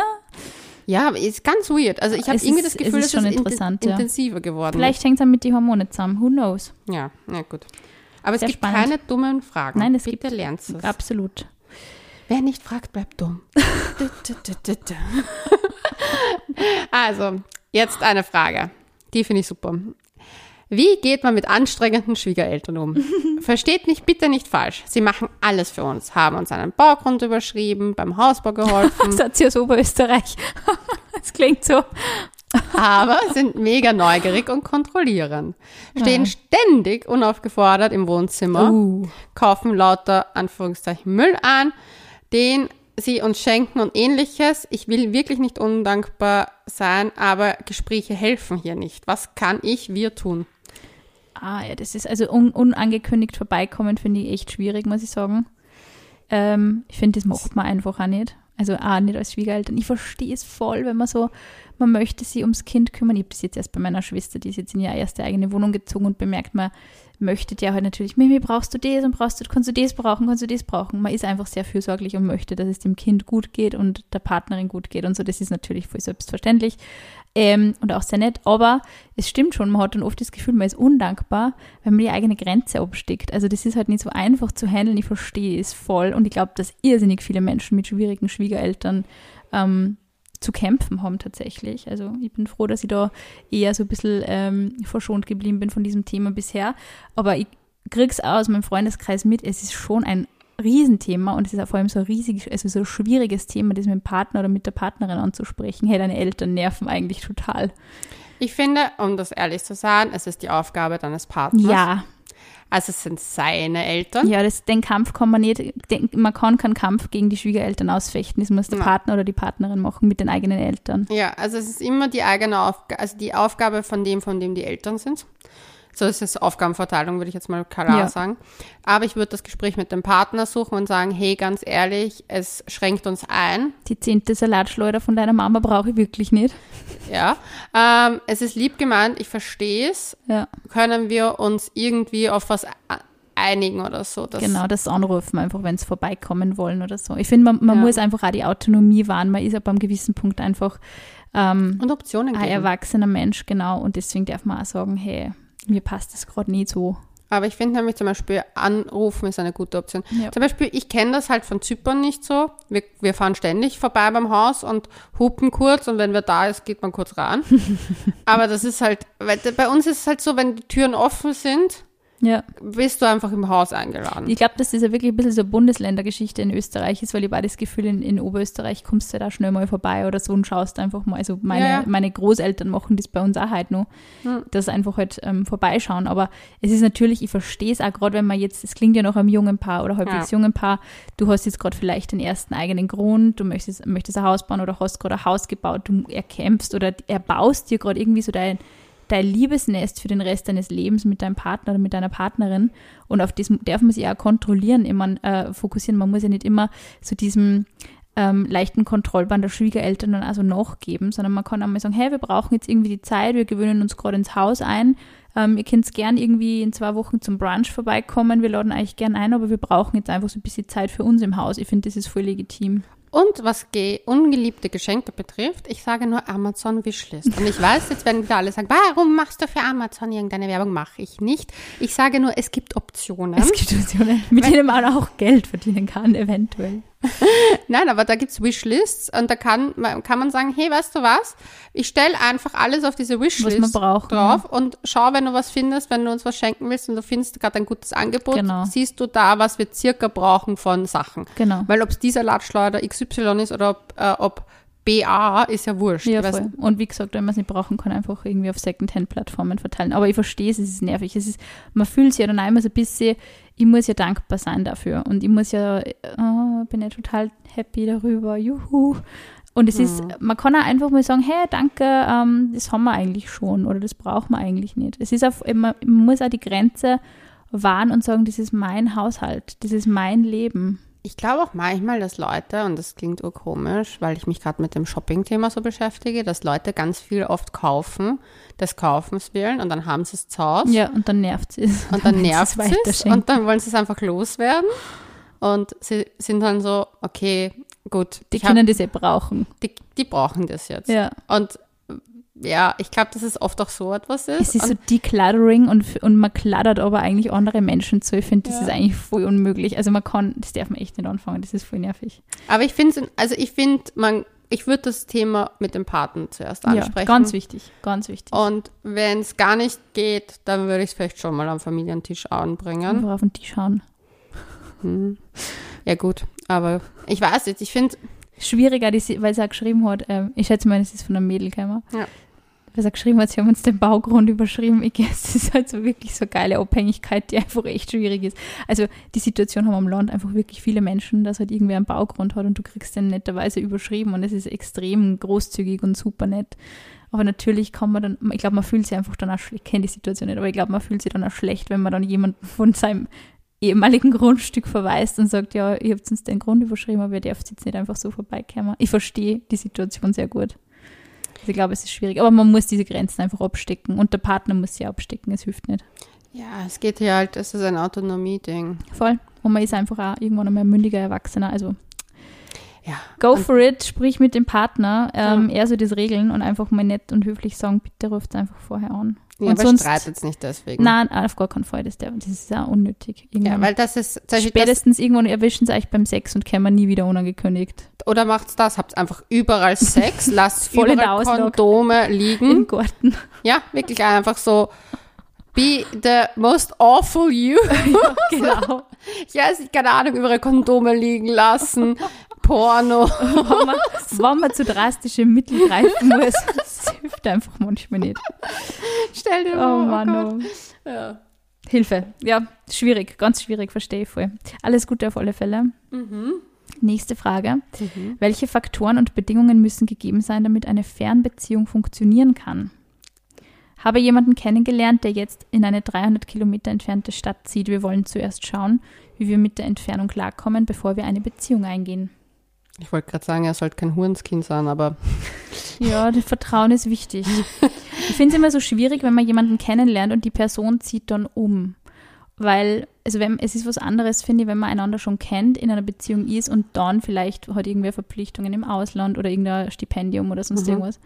A: Ja, ist ganz weird. Also ich habe
B: Es
A: irgendwie das Gefühl,
B: es
A: es
B: ist schon
A: ist
B: interessant, ja.
A: intensiver geworden.
B: Vielleicht hängt es mit den Hormonen zusammen, who knows?
A: Ja, na gut. Aber es
B: Sehr
A: gibt
B: spannend.
A: keine dummen Fragen.
B: Nein, es
A: Bitte
B: gibt-
A: lernt es.
B: Absolut.
A: Wer nicht fragt, bleibt dumm. Also, jetzt eine Frage. Die finde ich super. Wie geht man mit anstrengenden Schwiegereltern um? Versteht mich bitte nicht falsch. Sie machen alles für uns, haben uns einen Baugrund überschrieben, beim Hausbau geholfen,
B: Satz aus Oberösterreich. das klingt so.
A: aber sind mega neugierig und kontrollieren. Stehen
B: Ja.
A: ständig unaufgefordert im Wohnzimmer,
B: Uh.
A: kaufen lauter Anführungszeichen Müll an, den sie uns schenken und ähnliches. Ich will wirklich nicht undankbar sein, aber Gespräche helfen hier nicht. Was kann ich, wir tun?
B: Ah, ja, das ist also un unangekündigt vorbeikommen, finde ich echt schwierig, muss ich sagen. Ähm, ich finde, das macht man einfach auch nicht. Also auch nicht als Schwiegereltern. Ich verstehe es voll, wenn man so, man möchte sich ums Kind kümmern. Ich habe das jetzt erst bei meiner Schwester, die ist jetzt in ihre erste eigene Wohnung gezogen und bemerkt, man möchte ja halt natürlich, Mimi, brauchst du das und brauchst du, kannst du das brauchen, kannst du das brauchen. Man ist einfach sehr fürsorglich und möchte, dass es dem Kind gut geht und der Partnerin gut geht und so. Das ist natürlich voll selbstverständlich ähm, und auch sehr nett. Aber es stimmt schon, man hat dann oft das Gefühl, man ist undankbar, wenn man die eigene Grenze absteckt. Also das ist halt nicht so einfach zu handeln. Ich verstehe es voll und ich glaube, dass irrsinnig viele Menschen mit schwierigen Schwiegereltern ähm, zu kämpfen haben tatsächlich. Also ich bin froh, dass ich da eher so ein bisschen ähm, verschont geblieben bin von diesem Thema bisher. Aber ich krieg's auch aus meinem Freundeskreis mit, es ist schon ein Riesenthema und es ist auch vor allem so ein riesig, also so ein schwieriges Thema, das mit dem Partner oder mit der Partnerin anzusprechen. Hey, deine Eltern nerven eigentlich total.
A: Ich finde, um das ehrlich zu sagen, es ist die Aufgabe deines Partners.
B: Ja,
A: Also es sind seine Eltern.
B: ja, das, den Kampf kann man nicht, den, man kann keinen Kampf gegen die Schwiegereltern ausfechten. Das muss der
A: Nein.
B: Partner oder die Partnerin machen mit den eigenen Eltern.
A: Ja, also es ist immer die eigene Aufgabe, also die Aufgabe von dem, von dem die Eltern sind. So ist es Aufgabenverteilung, würde ich jetzt mal klar
B: Ja.
A: sagen. Aber ich würde das Gespräch mit dem Partner suchen und sagen, hey, ganz ehrlich, es schränkt uns ein.
B: Die zehnte Salatschleuder von deiner Mama brauche ich wirklich nicht.
A: Ja, ähm, es ist lieb gemeint, ich verstehe es.
B: Ja,
A: Können wir uns irgendwie auf was einigen oder so? Das,
B: genau, das anrufen einfach, wenn sie vorbeikommen wollen oder so. Ich finde, man, man
A: Ja.
B: muss einfach auch die Autonomie wahren. Man ist ab einem gewissen Punkt einfach ähm,
A: Und Optionen
B: ein
A: geben.
B: erwachsener Mensch, genau. Und deswegen darf man auch sagen, hey, mir passt das gerade nicht so.
A: Aber ich finde nämlich zum Beispiel, anrufen ist eine gute Option.
B: Ja.
A: Zum Beispiel, ich kenne das halt von Zypern nicht so. Wir, wir fahren ständig vorbei beim Haus und hupen kurz und wenn wir da ist, geht man kurz ran. Aber das ist halt, weil bei uns ist es halt so, wenn die Türen offen sind,
B: Ja.
A: bist du einfach im Haus eingeladen.
B: Ich glaube, dass das ja wirklich ein bisschen so eine Bundesländergeschichte in Österreich ist, weil ich habe das Gefühl, in, in Oberösterreich kommst du da schnell mal vorbei oder so und schaust einfach mal. Also meine,
A: Ja,
B: meine Großeltern machen das bei uns auch halt noch,
A: Hm.
B: dass einfach halt ähm, vorbeischauen. Aber es ist natürlich, ich verstehe es auch gerade, wenn man jetzt, es klingt ja noch einem jungen Paar oder halbwegs
A: Ja.
B: jungen Paar, du hast jetzt gerade vielleicht den ersten eigenen Grund, du möchtest, möchtest ein Haus bauen oder hast gerade ein Haus gebaut, du erkämpfst oder erbaust dir gerade irgendwie so dein dein Liebesnest für den Rest deines Lebens mit deinem Partner oder mit deiner Partnerin. Und auf das darf man sich auch kontrollieren, immer äh, fokussieren. Man muss ja nicht immer so diesem ähm, leichten Kontrollband der Schwiegereltern dann also nachgeben, sondern man kann auch mal sagen, hey, wir brauchen jetzt irgendwie die Zeit, wir gewöhnen uns gerade ins Haus ein. Ähm, ihr könnt gern irgendwie in zwei Wochen zum Brunch vorbeikommen, wir laden euch gern ein, aber wir brauchen jetzt einfach so ein bisschen Zeit für uns im Haus. Ich finde, das ist voll legitim.
A: Und was ge ungeliebte Geschenke betrifft, ich sage nur Amazon Wishlist. Und ich weiß, jetzt werden wieder alle sagen, warum machst du für Amazon irgendeine Werbung? Mache ich nicht. Ich sage nur, es gibt Optionen.
B: Es gibt Optionen, mit denen man auch Geld verdienen kann, eventuell.
A: Nein, aber da gibt's Wishlists und da kann man, kann man sagen, hey, weißt du was? Ich stelle einfach alles auf diese Wishlist drauf und schau, wenn du was findest, wenn du uns was schenken willst und du findest gerade ein gutes Angebot,
B: Genau.
A: siehst du da, was wir circa brauchen von Sachen.
B: Genau.
A: Weil ob es dieser Ladschleuder XY ist oder ob, äh, ob BA, ist ja wurscht.
B: Ja, voll. Und wie gesagt, wenn man es nicht brauchen kann, einfach irgendwie auf Secondhand-Plattformen verteilen. Aber ich verstehe es, es ist nervig. Es ist, man fühlt sich ja dann immer so ein bisschen, ich muss ja dankbar sein dafür. Und ich muss ja, äh, bin ja total happy darüber, juhu. Und es ist, man kann auch einfach mal sagen, hey, danke, ähm, das haben wir eigentlich schon oder das braucht man eigentlich nicht. Es ist auf, man, man muss auch die Grenze wahren und sagen, das ist mein Haushalt, das ist mein Leben.
A: Ich glaube auch manchmal, dass Leute, und das klingt urkomisch, weil ich mich gerade mit dem Shopping-Thema so beschäftige, dass Leute ganz viel oft kaufen, des Kaufens willen und dann haben sie es zu Hause
B: Ja, und dann nervt es.
A: und dann
B: sie
A: nervt es und dann wollen sie es einfach loswerden und sie sind dann so, okay, gut,
B: Die
A: ich hab,
B: können das eh brauchen.
A: die, die brauchen das jetzt.
B: Ja.
A: Und ja, ich glaube, dass es oft auch so etwas ist.
B: Es ist so
A: und,
B: Decluttering und, und man kladdert aber eigentlich andere Menschen zu. Ich finde, das
A: Ja.
B: ist eigentlich voll unmöglich. Also man kann, das darf man echt nicht anfangen, das ist voll nervig.
A: aber ich finde, also ich finde, man, ich würde das Thema mit dem Paten zuerst ansprechen.
B: Ja, ganz wichtig, ganz wichtig.
A: Und wenn es gar nicht geht, dann würde ich es vielleicht schon mal am Familientisch anbringen.
B: Einfach auf den Tisch schauen.
A: Hm. Ja gut, aber ich weiß jetzt, ich finde,
B: Schwieriger, weil sie auch geschrieben hat, ähm, ich schätze mal, das ist von einem Mädel gekommen.
A: Ja.
B: Sie auch geschrieben hat, sie haben uns den Baugrund überschrieben. Ich guess, das ist halt so wirklich so eine geile Abhängigkeit, die einfach echt schwierig ist. Also die Situation haben am Land einfach wirklich viele Menschen, dass halt irgendwer einen Baugrund hat und du kriegst den netterweise überschrieben und es ist extrem großzügig und super nett. Aber natürlich kann man dann, ich glaube, man fühlt sich einfach dann auch schlecht, ich kenne die Situation nicht, aber ich glaube, man fühlt sich dann auch schlecht, wenn man dann jemanden von seinem ehemaligen Grundstück verweist und sagt, ja, ihr habt uns den Grund überschrieben, aber ihr dürft jetzt nicht einfach so vorbeikommen. Ich verstehe die Situation sehr gut. Also ich glaube, es ist schwierig, aber man muss diese Grenzen einfach abstecken und der Partner muss sie abstecken, es hilft nicht.
A: ja, es geht hier halt, es ist ein Autonomie-Ding.
B: Voll. Und man ist einfach auch irgendwann einmal ein mündiger Erwachsener, also
A: Ja.
B: go for it, sprich mit dem Partner, ähm,
A: Ja.
B: er soll das regeln und einfach mal nett und höflich sagen, bitte ruft einfach vorher an.
A: Ja,
B: und
A: aber
B: sonst,
A: streitet nicht deswegen.
B: nein, auf gar keinen Fall, das, der- das ist ja unnötig.
A: Ja,
B: Irgendwann-
A: weil das ist, Beispiel das,
B: Spätestens irgendwann erwischen sie euch beim Sex und kämen nie wieder unangekündigt.
A: oder macht's das, habt einfach überall Sex, lasst überall. Kondome
B: Im
A: liegen.
B: Garten.
A: Ja, wirklich einfach so Be the most awful you.
B: genau.
A: Ich weiß nicht, keine Ahnung, über ihre Kondome liegen lassen. Porno.
B: wenn, man, wenn man zu drastische Mittel greifen muss, das hilft einfach manchmal nicht.
A: Stell dir
B: Oh
A: vor.
B: Mann,
A: Gott.
B: oh.
A: Ja.
B: Hilfe. Ja, schwierig, ganz schwierig, verstehe ich voll. Alles Gute auf alle Fälle.
A: Mhm.
B: Nächste Frage. Welche Faktoren und Bedingungen müssen gegeben sein, damit eine Fernbeziehung funktionieren kann? Habe jemanden kennengelernt, der jetzt in eine 300 Kilometer entfernte Stadt zieht. Wir wollen zuerst schauen, wie wir mit der Entfernung klarkommen, bevor wir eine Beziehung eingehen.
A: Ich wollte gerade sagen, er sollte kein Hurenskind sein, aber
B: Ja, das Vertrauen ist wichtig. Ich finde es immer so schwierig, wenn man jemanden kennenlernt und die Person zieht dann um. Weil, also wenn, es ist was anderes, finde ich, wenn man einander schon kennt, in einer Beziehung ist und dann vielleicht hat irgendwer Verpflichtungen im Ausland oder irgendein Stipendium oder sonst
A: Mhm.
B: irgendwas.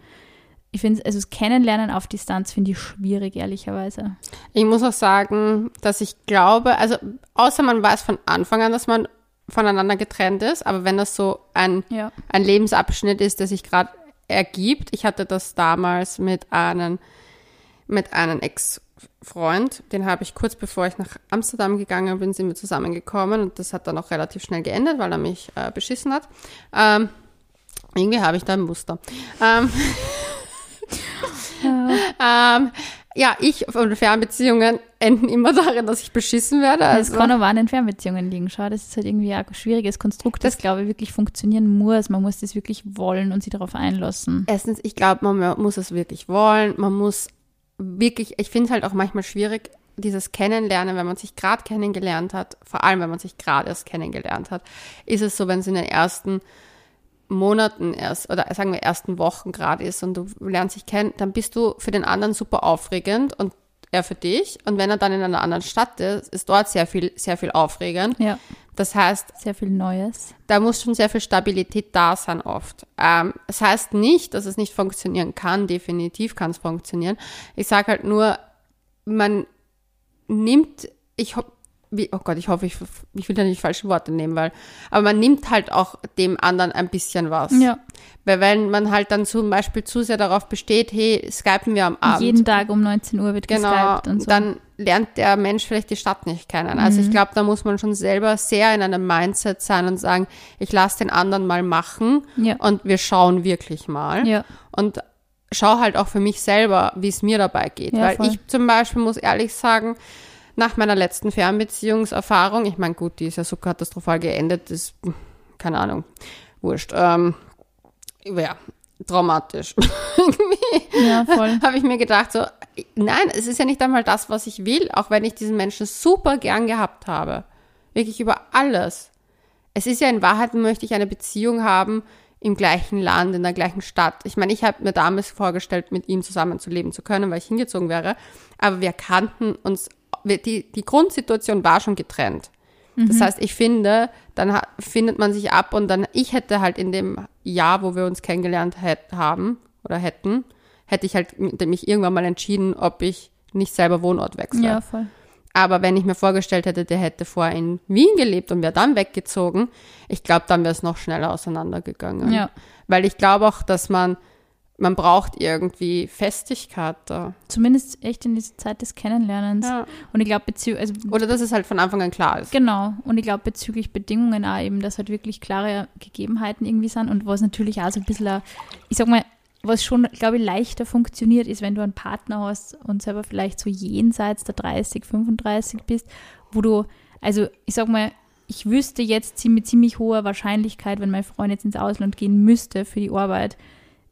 B: Ich finde, also das Kennenlernen auf Distanz finde ich schwierig, ehrlicherweise.
A: ich muss auch sagen, dass ich glaube, also außer man weiß von Anfang an, dass man voneinander getrennt ist, aber wenn das so ein
B: Ja.
A: ein Lebensabschnitt ist, der sich gerade ergibt. Ich hatte das damals mit einem, mit einem Ex-Freund, den habe ich kurz bevor ich nach Amsterdam gegangen bin, sind wir zusammengekommen und das hat dann auch relativ schnell geendet, weil er mich äh, beschissen hat. Ähm, irgendwie habe ich da ein Muster. Ähm, ähm, ja, ich und Fernbeziehungen enden immer darin, dass ich beschissen werde.
B: Das
A: Also,
B: kann aber an den Fernbeziehungen liegen. Schau, das ist halt irgendwie ein schwieriges Konstrukt, das, glaube ich, wirklich funktionieren muss. Man muss das wirklich wollen und sich darauf einlassen.
A: Erstens, ich glaube, man muss es wirklich wollen. Man muss wirklich, ich finde es halt auch manchmal schwierig, dieses Kennenlernen, wenn man sich gerade kennengelernt hat, vor allem wenn man sich gerade erst kennengelernt hat, ist es so, wenn es in den ersten Monaten erst oder sagen wir ersten Wochen gerade ist und du lernst dich kennen, dann bist du für den anderen super aufregend und er für dich. Und wenn er dann in einer anderen Stadt ist, ist dort sehr viel, sehr viel aufregend.
B: Ja,
A: Das heißt,
B: sehr viel Neues.
A: da muss schon sehr viel Stabilität da sein oft. Ähm, es heißt nicht, dass es nicht funktionieren kann. Definitiv kann es funktionieren. Ich sage halt nur, man nimmt, ich hoffe, wie, oh Gott, ich hoffe, ich, ich will da nicht falsche Worte nehmen, weil, aber man nimmt halt auch dem anderen ein bisschen was.
B: Ja,
A: Weil wenn man halt dann zum Beispiel zu sehr darauf besteht, hey, skypen wir am Abend.
B: jeden Tag um 19 Uhr wird
A: Genau,
B: geskypt und so.
A: dann lernt der Mensch vielleicht die Stadt nicht kennen. Also
B: Mhm.
A: ich glaube, da muss man schon selber sehr in einem Mindset sein und sagen, ich lasse den anderen mal machen
B: ja,
A: und wir schauen wirklich mal.
B: ja,
A: Und schau halt auch für mich selber, wie es mir dabei geht.
B: Ja,
A: Weil
B: voll.
A: ich zum Beispiel muss ehrlich sagen, nach meiner letzten Fernbeziehungserfahrung, ich meine, gut, die ist ja so katastrophal geendet, ist, keine Ahnung, wurscht. Ähm, ja, traumatisch.
B: ja, voll.
A: habe ich mir gedacht, so, nein, es ist ja nicht einmal das, was ich will, auch wenn ich diesen Menschen super gern gehabt habe. Wirklich über alles. Es ist ja in Wahrheit, möchte ich eine Beziehung haben im gleichen Land, in der gleichen Stadt. Ich meine, ich habe mir damals vorgestellt, mit ihm zusammenzuleben zu können, weil ich hingezogen wäre. Aber wir kannten uns, die, die Grundsituation war schon getrennt. Das heißt, ich finde, dann findet man sich ab und dann, ich hätte halt in dem Jahr, wo wir uns kennengelernt hätt, haben oder hätten, hätte ich halt mich irgendwann mal entschieden, ob ich nicht selber Wohnort wechsle.
B: Ja, voll.
A: Aber wenn ich mir vorgestellt hätte, der hätte vorher in Wien gelebt und wäre dann weggezogen, ich glaube, dann wäre es noch schneller auseinandergegangen.
B: Ja.
A: Weil ich glaube auch, dass man, man braucht irgendwie Festigkeit da.
B: Zumindest echt in dieser Zeit des Kennenlernens.
A: Ja.
B: Und ich glaube, bezüglich, also
A: Oder dass es halt von Anfang an klar ist.
B: Genau. Und ich glaube, bezüglich Bedingungen auch eben, dass halt wirklich klare Gegebenheiten irgendwie sind und was natürlich auch so ein bisschen, ich sag mal, was schon, glaube ich, leichter funktioniert, ist, wenn du einen Partner hast und selber vielleicht so jenseits der 30, 35 bist, wo du, also ich sag mal, ich wüsste jetzt mit ziemlich hoher Wahrscheinlichkeit, wenn mein Freund jetzt ins Ausland gehen müsste für die Arbeit,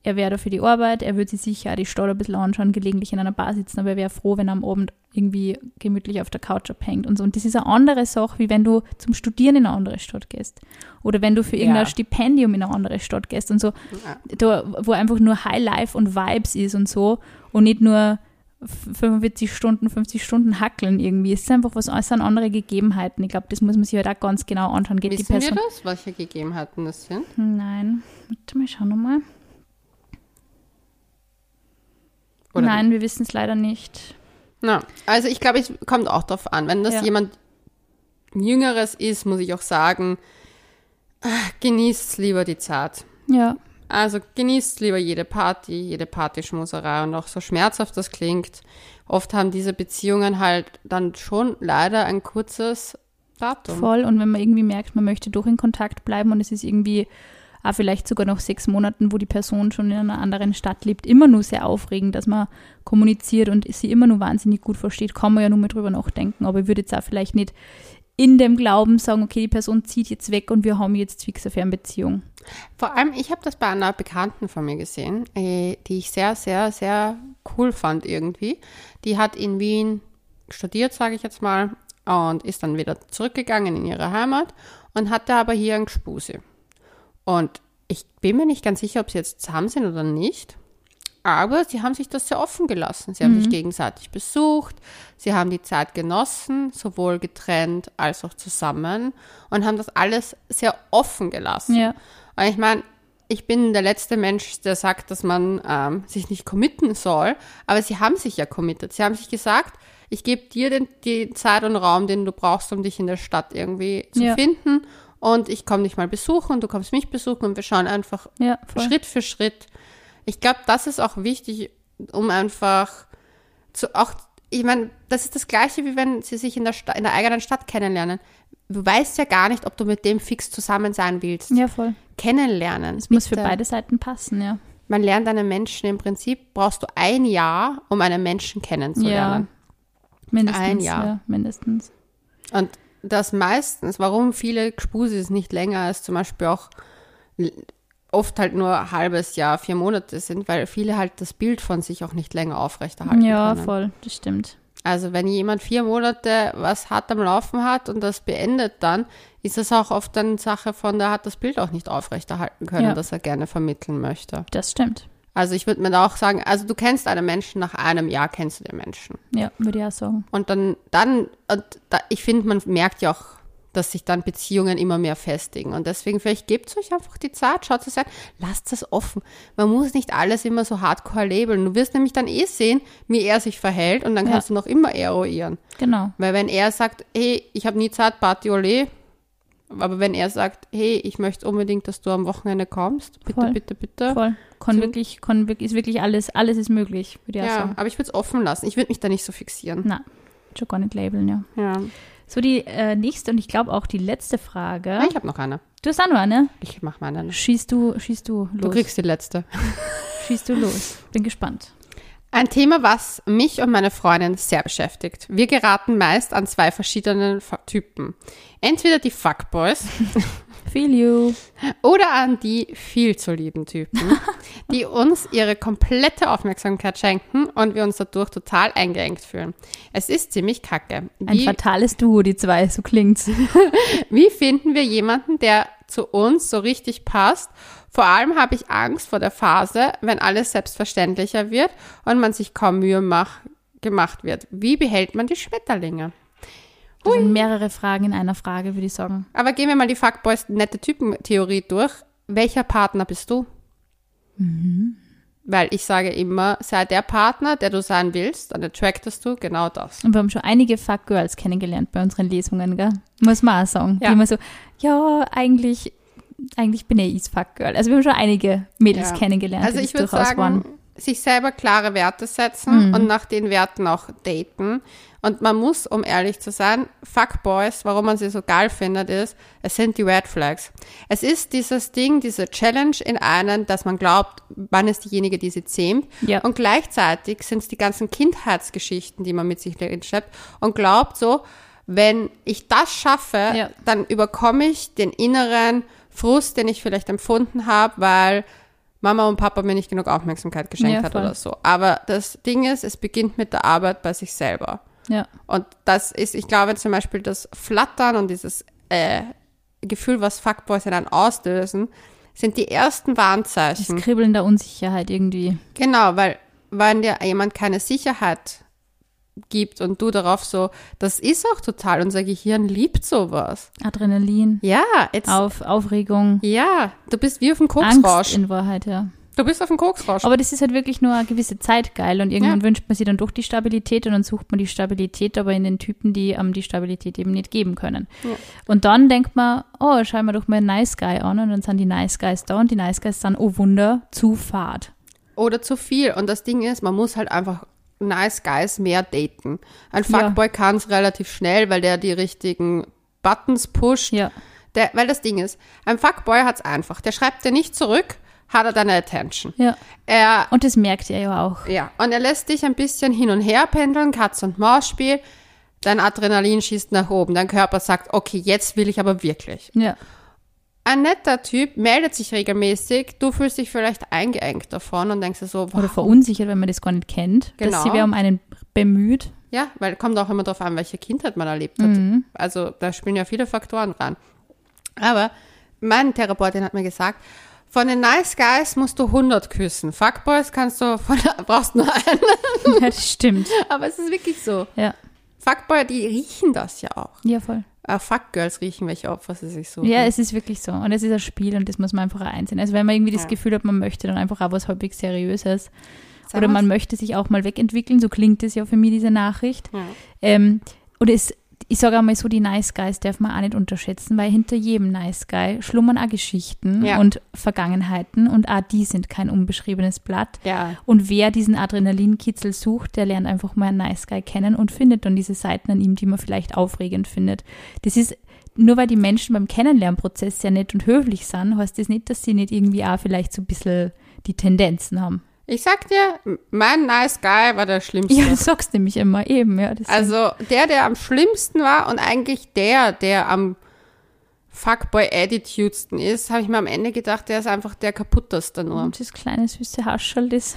B: er wäre da für die Arbeit, er würde sich sicher auch die Stadt ein bisschen anschauen, gelegentlich in einer Bar sitzen, aber er wäre froh, wenn er am Abend irgendwie gemütlich auf der Couch abhängt und so. Und das ist eine andere Sache, wie wenn du zum Studieren in eine andere Stadt gehst. Oder wenn du für irgendein
A: Ja.
B: Stipendium in eine andere Stadt gehst und so. Da, wo einfach nur High Life und Vibes ist und so und nicht nur 45 Stunden, 50 Stunden hackeln irgendwie. Es ist einfach was, es sind andere Gegebenheiten. Ich glaube, das muss man sich halt auch ganz genau anschauen. Geht die
A: Wissen wir
B: Person.
A: das, welche Gegebenheiten das sind?
B: Nein. Warte mal, schau nochmal.
A: Oder
B: Nein, wir wissen es leider nicht.
A: Na, also ich glaube, es kommt auch darauf an. Wenn das
B: Ja.
A: jemand Jüngeres ist, muss ich auch sagen, ah, genießt lieber die Zeit.
B: Ja,
A: Also genießt lieber jede Party, jede Partyschmuserei und auch so schmerzhaft das klingt. Oft haben diese Beziehungen halt dann schon leider ein kurzes Datum.
B: Voll. Und wenn man irgendwie merkt, man möchte doch in Kontakt bleiben und es ist irgendwie auch vielleicht sogar noch sechs Monaten, wo die Person schon in einer anderen Stadt lebt, immer nur sehr aufregend, dass man kommuniziert und sie immer nur wahnsinnig gut versteht, kann man ja nur mal drüber nachdenken. Aber ich würde jetzt auch vielleicht nicht in dem Glauben sagen, okay, die Person zieht jetzt weg und wir haben jetzt fix eine Fernbeziehung.
A: Vor allem, ich habe das bei einer Bekannten von mir gesehen, äh, die ich sehr, sehr, sehr cool fand irgendwie. Die hat in Wien studiert, sage ich jetzt mal, und ist dann wieder zurückgegangen in ihre Heimat und hatte aber hier ein Gespuse. Und ich bin mir nicht ganz sicher, ob sie jetzt zusammen sind oder nicht. Aber sie haben sich das sehr offen gelassen. Sie haben sich gegenseitig besucht, sie haben die Zeit genossen, sowohl getrennt als auch zusammen und haben das alles sehr offen gelassen.
B: Ja.
A: Und ich meine, ich bin der letzte Mensch, der sagt, dass man ähm, sich nicht committen soll, aber sie haben sich ja committed. Sie haben sich gesagt, ich gebe dir den, die Zeit und Raum, den du brauchst, um dich in der Stadt irgendwie zu
B: Ja.
A: finden. Und ich komme dich mal besuchen und du kommst mich besuchen und wir schauen einfach
B: Ja.
A: Schritt für Schritt. Ich glaube, das ist auch wichtig, um einfach zu auch, ich meine, das ist das Gleiche, wie wenn sie sich in der, Sta in der eigenen Stadt kennenlernen. Du weißt ja gar nicht, ob du mit dem fix zusammen sein willst.
B: Ja, voll.
A: Kennenlernen.
B: Es muss für beide Seiten passen, ja.
A: Man lernt einen Menschen im Prinzip, brauchst du ein Jahr, um einen Menschen kennenzulernen.
B: Mindestens.
A: Ein Jahr.
B: Ja, mindestens.
A: Und das meistens, warum viele Gspusis nicht länger als zum Beispiel auch oft halt nur ein halbes Jahr, vier Monate sind, weil viele halt das Bild von sich auch nicht länger aufrechterhalten
B: Ja,
A: können.
B: voll, das stimmt.
A: Also wenn jemand vier Monate was hart am Laufen hat und das beendet dann, ist es auch oft eine Sache von, der hat das Bild auch nicht aufrechterhalten können,
B: Ja.
A: das er gerne vermitteln möchte.
B: Das stimmt.
A: Also ich würde mir da auch sagen, also du kennst einen Menschen, nach einem Jahr kennst du den Menschen.
B: Ja, würde ich auch sagen.
A: Und dann, dann, und da, ich finde, man merkt ja auch, dass sich dann Beziehungen immer mehr festigen. Und deswegen, vielleicht gebt euch einfach die Zeit, schaut es an, lasst es offen. Man muss nicht alles immer so hardcore labeln. Du wirst nämlich dann eh sehen, wie er sich verhält und dann
B: Ja.
A: kannst du noch immer eruieren.
B: Genau.
A: Weil wenn er sagt, hey, ich habe nie Zeit, Party ole, aber wenn er sagt, hey, ich möchte unbedingt, dass du am Wochenende kommst, bitte,
B: Voll.
A: bitte, bitte.
B: Voll. Kann wirklich, kann wirklich, ist wirklich alles, alles ist möglich, würde ich
A: Ja,
B: sagen.
A: aber ich würde es offen lassen. Ich würde mich da nicht so fixieren.
B: Na, schon gar nicht labeln, ja.
A: Ja.
B: So, die äh, nächste und ich glaube auch die letzte Frage.
A: Ich habe noch eine.
B: Du hast auch noch eine.
A: Ich mache meine.
B: Schießt du, schießt du los.
A: Du kriegst die letzte.
B: Schießt du los. Bin gespannt.
A: Ein Thema, was mich und meine Freundin sehr beschäftigt. Wir geraten meist an zwei verschiedenen Typen. Entweder die Fuckboys
B: Feel you.
A: oder an die viel zu lieben Typen, die uns ihre komplette Aufmerksamkeit schenken und wir uns dadurch total eingeengt fühlen. Es ist ziemlich kacke.
B: Ein
A: Wie,
B: fatales Duo, die zwei, so klingt's.
A: wie finden wir jemanden, der zu uns so richtig passt? Vor allem habe ich Angst vor der Phase, wenn alles selbstverständlicher wird und man sich kaum Mühe mach, gemacht wird. Wie behält man die Schmetterlinge?
B: Das sind mehrere Fragen in einer Frage, würde ich sagen.
A: Aber gehen wir mal die Fuckboys nette Typen-Theorie durch. Welcher Partner bist du? Weil ich sage immer, sei der Partner, der du sein willst, dann attractest du genau das.
B: Und wir haben schon einige Fuck-Girls kennengelernt bei unseren Lesungen, gell? Muss man auch sagen.
A: Ja.
B: Die immer so, ja, eigentlich, eigentlich bin ich Fuck-Girl. Also wir haben schon einige Mädels
A: Ja.
B: kennengelernt,
A: Also ich würde sagen,
B: waren.
A: sich selber klare Werte setzen und nach den Werten auch daten. Und man muss, um ehrlich zu sein, Fuckboys, warum man sie so geil findet, ist, es sind die Red Flags. Es ist dieses Ding, diese Challenge in einen, dass man glaubt, man ist diejenige, die sie zähmt.
B: Ja.
A: Und gleichzeitig sind es die ganzen Kindheitsgeschichten, die man mit sich schleppt und glaubt so, wenn ich das schaffe,
B: Ja.
A: dann überkomme ich den inneren Frust, den ich vielleicht empfunden habe, weil Mama und Papa mir nicht genug Aufmerksamkeit geschenkt
B: Ja,
A: hat oder so. Aber das Ding ist, es beginnt mit der Arbeit bei sich selber.
B: Ja,
A: Und das ist, ich glaube zum Beispiel, das Flattern und dieses äh, Gefühl, was Fuckboys in einem auslösen, sind die ersten
B: das
A: Warnzeichen.
B: Kribbeln der Unsicherheit irgendwie.
A: Genau, weil wenn dir jemand keine Sicherheit gibt und du darauf so, das ist auch total, unser Gehirn liebt sowas.
B: Adrenalin,
A: Ja, jetzt,
B: Auf, Aufregung,
A: ja, du bist wie auf dem
B: Angst
A: Koksrausch.
B: in Wahrheit, ja.
A: Du bist auf dem Koksrausch.
B: Aber das ist halt wirklich nur eine gewisse Zeit geil und irgendwann
A: Ja.
B: wünscht man sich dann doch die Stabilität und dann sucht man die Stabilität aber in den Typen, die ähm, die Stabilität eben nicht geben können.
A: Ja.
B: Und dann denkt man, oh, schau mal doch mal einen Nice Guy an und dann sind die Nice Guys da und die Nice Guys sind, oh Wunder, zu fad.
A: Oder zu viel. Und das Ding ist, man muss halt einfach nice guys mehr daten. Ein
B: Ja.
A: Fuckboy kann es relativ schnell, weil der die richtigen Buttons pusht.
B: Ja.
A: Der, weil das Ding ist, ein Fuckboy hat es einfach. Der schreibt dir nicht zurück, hat er deine Attention.
B: Ja.
A: Er,
B: Und das merkt ihr ja auch.
A: ja, und er lässt dich ein bisschen hin und her pendeln, Katz- und Maus-Spiel. Dein Adrenalin schießt nach oben. Dein Körper sagt, okay, jetzt will ich aber wirklich.
B: Ja.
A: Ein netter Typ meldet sich regelmäßig. Du fühlst dich vielleicht eingeengt davon und denkst dir so,
B: Oder
A: warum?
B: verunsichert, wenn man das gar nicht kennt,
A: Genau.
B: dass sie wer um einen bemüht.
A: Ja, weil kommt auch immer darauf an, welche Kindheit man erlebt hat.
B: Mhm.
A: Also da spielen ja viele Faktoren dran. Aber mein Therapeutin hat mir gesagt, von den Nice Guys musst du 100 küssen. Fuckboys kannst du von, brauchst nur einen.
B: Ja, das stimmt.
A: Aber es ist wirklich so.
B: Ja.
A: Fuckboy, die riechen das ja auch.
B: Ja, voll.
A: Äh, Fuckgirls riechen, welche Opfer sie sich suchen.
B: Ja, es ist wirklich so. Und es ist ein Spiel und das muss man einfach auch einsehen. Also wenn man irgendwie das
A: Ja.
B: Gefühl hat, man möchte dann einfach auch was halbwegs Seriöses.
A: Sag
B: Oder man möchte sich auch mal wegentwickeln, so klingt es ja für mich, diese Nachricht.
A: Ja.
B: Ähm, und es, ich sage einmal so, die Nice Guys darf man auch nicht unterschätzen, weil hinter jedem Nice Guy schlummern auch Geschichten
A: Ja.
B: und Vergangenheiten und auch die sind kein unbeschriebenes Blatt.
A: Ja,
B: Und wer diesen Adrenalinkitzel sucht, der lernt einfach mal einen Nice Guy kennen und findet dann diese Seiten an ihm, die man vielleicht aufregend findet. Das ist, nur weil die Menschen beim Kennenlernprozess sehr nett und höflich sind, heißt das nicht, dass sie nicht irgendwie auch vielleicht so ein bisschen die Tendenzen haben.
A: Ich sag dir, mein Nice Guy war der Schlimmste.
B: Ja, du sagst nämlich immer eben, ja.
A: Also der, der am schlimmsten war und eigentlich der, der am Fuckboy-Attitudsten ist, habe ich mir am Ende gedacht, der ist einfach der kaputteste nur.
B: Und das kleine süße Haschel, das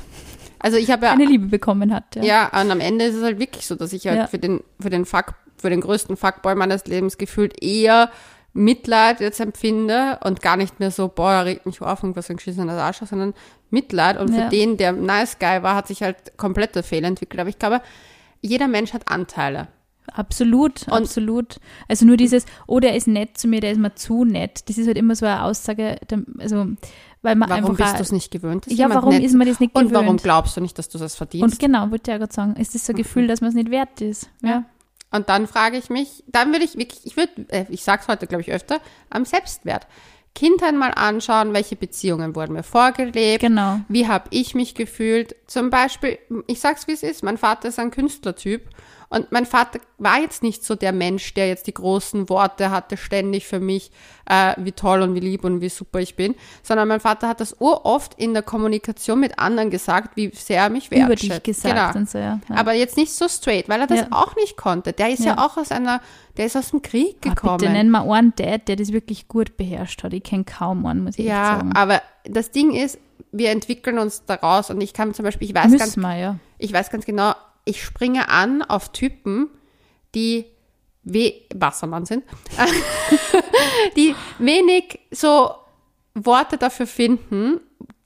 A: Also ich habe ja,
B: eine Liebe bekommen hat. Ja.
A: ja, und am Ende ist es halt wirklich so, dass ich halt
B: Ja.
A: für den, für den Fuck, für den größten Fuckboy meines Lebens gefühlt eher Mitleid jetzt empfinde und gar nicht mehr so, boah, er regt mich auf und was ein geschissener Arsch, sondern Mitleid. Und für
B: Ja.
A: den, der nice guy war, hat sich halt komplette Fehler entwickelt. Aber ich glaube, jeder Mensch hat Anteile.
B: Absolut, absolut. Also nur dieses, oh, der ist nett zu mir, der ist mir zu nett. Das ist halt immer so eine Aussage, da- also weil man
A: Warum
B: einfach.
A: bist
B: auch-
A: du es nicht gewöhnt?
B: Ja, warum
A: nett
B: ist man das nicht
A: Und
B: gewöhnt?
A: warum glaubst du nicht, dass du das verdienst?
B: Und genau, wollte ich ja gerade sagen, ist das so ein Gefühl, dass man es nicht wert ist. Ja.
A: Und dann frage ich mich, dann würde ich wirklich, ich würde, äh, ich sage es heute, glaube ich, öfter, am Selbstwert. Kindheit mal anschauen, welche Beziehungen wurden mir vorgelebt,
B: Genau.
A: wie habe ich mich gefühlt. Zum Beispiel, ich sag's wie es ist, mein Vater ist ein Künstlertyp und mein Vater war jetzt nicht so der Mensch, der jetzt die großen Worte hatte, ständig für mich, äh, wie toll und wie lieb und wie super ich bin, sondern mein Vater hat das uroft in der Kommunikation mit anderen gesagt, wie sehr er mich wertschätzt.
B: Über dich gesagt
A: Genau.
B: so, ja. ja.
A: Aber jetzt nicht so straight, weil er das
B: Ja.
A: auch nicht konnte. Der ist ja. Auch aus einer, der ist aus dem Krieg
B: Ah,
A: gekommen.
B: Bitte nenn mal einen Dad, der das wirklich gut beherrscht hat. Ich kenne kaum einen, muss ich echt
A: ja,
B: sagen.
A: aber das Ding ist, wir entwickeln uns daraus und ich kann zum Beispiel, ich weiß ganz,
B: wir, ja.
A: ich weiß ganz genau, ich springe an auf Typen, die we Wassermann sind, die wenig so Worte dafür finden,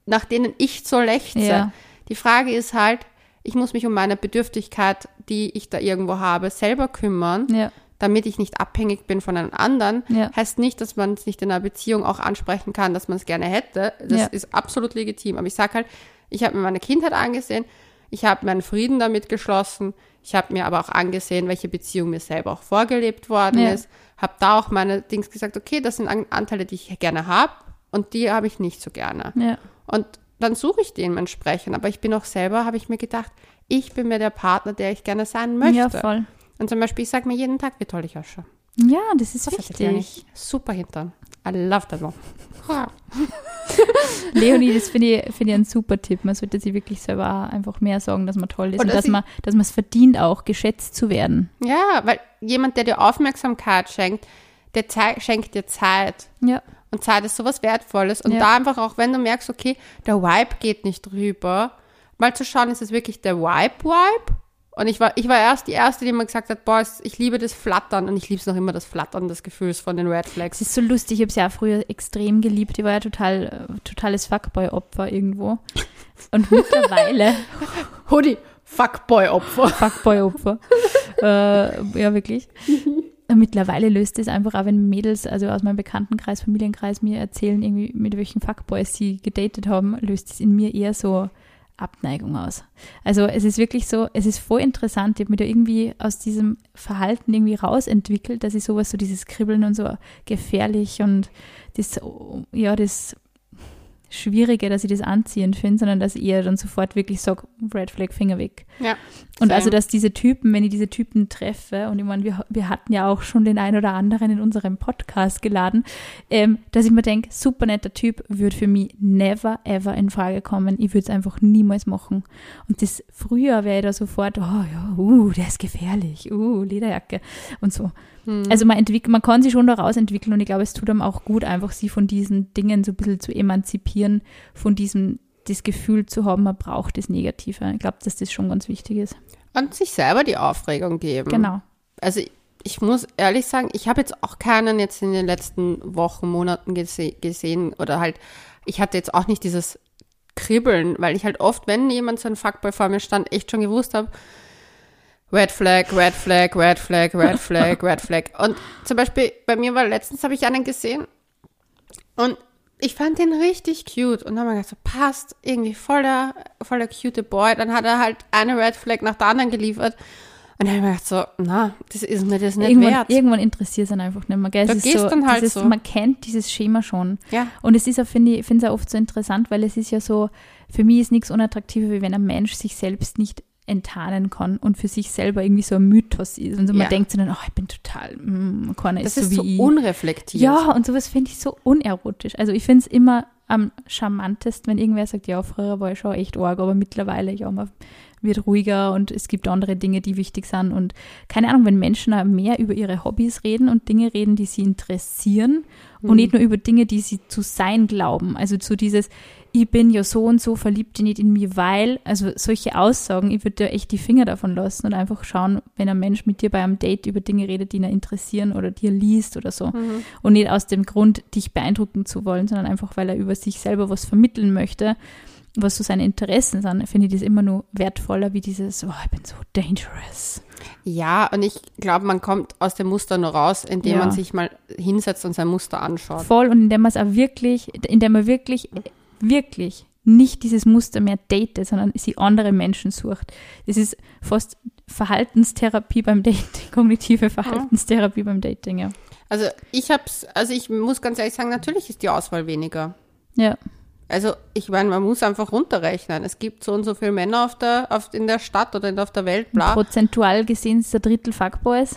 A: nach denen ich so lechze.
B: Ja.
A: Die Frage ist halt, ich muss mich um meine Bedürftigkeit, die ich da irgendwo habe, selber kümmern,
B: Ja.
A: damit ich nicht abhängig bin von einem anderen.
B: Ja.
A: Heißt nicht, dass man es nicht in einer Beziehung auch ansprechen kann, dass man es gerne hätte. Das ist absolut legitim. Aber ich sage halt, ich habe mir meine Kindheit angesehen, ich habe meinen Frieden damit geschlossen, ich habe mir aber auch angesehen, welche Beziehung mir selber auch vorgelebt worden
B: Ja.
A: ist, habe da auch meine Dings gesagt, okay, das sind An- Anteile, die ich gerne habe und die habe ich nicht so gerne.
B: Ja.
A: Und dann suche ich dementsprechend. Aber ich bin auch selber, habe ich mir gedacht, ich bin mir der Partner, der ich gerne sein möchte.
B: ja, voll.
A: Und zum Beispiel, ich sage mir jeden Tag, wie toll ich ausschaue.
B: Ja, das ist
A: ja
B: wichtig.
A: super Hintern. I love that one.
B: Leonie, das finde ich, finde ich ein super Tipp. Man sollte sich wirklich selber auch einfach mehr sagen, dass man toll ist
A: Und
B: und,
A: dass
B: man, dass man es verdient, auch geschätzt zu werden.
A: Ja, weil jemand, der dir Aufmerksamkeit schenkt, der schenkt dir Zeit.
B: Ja.
A: Und Zeit ist sowas Wertvolles. Und
B: Ja.
A: da einfach auch, wenn du merkst, okay, der Vibe geht nicht rüber, mal zu schauen, ist es wirklich der Vibe-Vibe? Und ich war, ich war erst die Erste, die mir gesagt hat, boah, ich liebe das Flattern und ich liebe es noch immer, das Flattern des Gefühls von den Red
B: Es
A: Flags.
B: ist so lustig, ich habe es ja früher extrem geliebt. Ich war ja total, äh, totales Fuckboy-Opfer irgendwo. Und mittlerweile,
A: Hoodie, Fuckboy-Opfer.
B: Fuckboy-Opfer, äh, ja wirklich. Und mittlerweile löst es einfach auch, wenn Mädels, also aus meinem Bekanntenkreis, Familienkreis mir erzählen, irgendwie mit welchen Fuckboys sie gedatet haben, löst es in mir eher so Abneigung aus. Also es ist wirklich so, es ist voll interessant. Ich habe mich da irgendwie aus diesem Verhalten irgendwie rausentwickelt, dass ich sowas, so dieses Kribbeln und so gefährlich und das, ja, das Schwierige, dass ich das anziehend finde, sondern dass eher dann sofort wirklich sage, Red Flag, Finger weg.
A: Ja.
B: Und
A: same.
B: also, dass diese Typen, wenn ich diese Typen treffe, und ich meine, wir, wir hatten ja auch schon den einen oder anderen in unserem Podcast geladen, ähm, dass ich mir denke, super netter Typ, würde für mich never ever in Frage kommen. Ich würde es einfach niemals machen. Und das früher wäre ich da sofort, oh ja, uh, der ist gefährlich, uh, Lederjacke und so.
A: Hm.
B: Also man entwickelt, man kann sich schon daraus entwickeln und ich glaube, es tut einem auch gut, einfach sie von diesen Dingen so ein bisschen zu emanzipieren, von diesem das Gefühl zu haben, man braucht das Negative. Ich glaube, dass das schon ganz wichtig ist.
A: Und sich selber die Aufregung geben.
B: Genau.
A: Also ich, ich muss ehrlich sagen, ich habe jetzt auch keinen jetzt in den letzten Wochen, Monaten gese gesehen oder halt, ich hatte jetzt auch nicht dieses Kribbeln, weil ich halt oft, wenn jemand so ein Fuckboy vor mir stand, echt schon gewusst habe, Red Flag, Red Flag, Red Flag, Red Flag, Red Flag. Und zum Beispiel bei mir war letztens, habe ich einen gesehen und ich fand den richtig cute und dann habe ich gedacht, so passt, irgendwie voller, voller cute Boy. Dann hat er halt eine Red Flag nach der anderen geliefert. Und dann habe ich mir gedacht, so, na, das ist mir das nicht
B: Irgendwann,
A: wert.
B: irgendwann interessiert es einfach nicht mehr. Gell?
A: Da gehst
B: so,
A: dann halt
B: dieses,
A: so.
B: Man kennt dieses Schema schon.
A: Ja.
B: Und es ist auch, finde ich, finde es auch oft so interessant, weil es ist ja so, für mich ist nichts unattraktiver, wie wenn ein Mensch sich selbst nicht enttarnen kann und für sich selber irgendwie so ein Mythos ist. Und so
A: Ja.
B: man denkt sich dann, oh, ich bin total, mm, keiner
A: Das
B: ist
A: ist
B: so
A: so
B: wie ich.
A: unreflektiert.
B: Ja, und sowas finde ich so unerotisch. Also ich finde es immer am charmantesten, wenn irgendwer sagt, ja, früher war ich schon echt arg, aber mittlerweile, ja, man wird ruhiger und es gibt andere Dinge, die wichtig sind. Und keine Ahnung, wenn Menschen mehr über ihre Hobbys reden und Dinge reden, die sie interessieren und nicht nur über Dinge, die sie zu sein glauben. Also zu dieses, ich bin ja so und so verliebt nicht in mir, weil, also solche Aussagen, ich würde dir echt die Finger davon lassen und einfach schauen, wenn ein Mensch mit dir bei einem Date über Dinge redet, die ihn interessieren oder dir liest oder so.
A: Mhm.
B: Und nicht aus dem Grund, dich beeindrucken zu wollen, sondern einfach, weil er über sich selber was vermitteln möchte, was so seine Interessen sind, finde ich das immer nur wertvoller wie dieses, oh, ich bin so dangerous.
A: Ja, und ich glaube, man kommt aus dem Muster nur raus, indem
B: Ja.
A: man sich mal hinsetzt und sein Muster anschaut.
B: Voll und indem man es auch wirklich, indem man wirklich, wirklich nicht dieses Muster mehr datet, sondern sie andere Menschen sucht. Das ist fast Verhaltenstherapie beim Dating, kognitive Verhaltenstherapie beim Dating, ja.
A: Also ich hab's, also ich muss ganz ehrlich sagen, natürlich ist die Auswahl weniger.
B: Ja,
A: Also ich meine, man muss einfach runterrechnen. Es gibt so und so viele Männer auf der, auf, in der Stadt oder auf der Welt, bla.
B: prozentual gesehen ist der Drittel Fuckboys,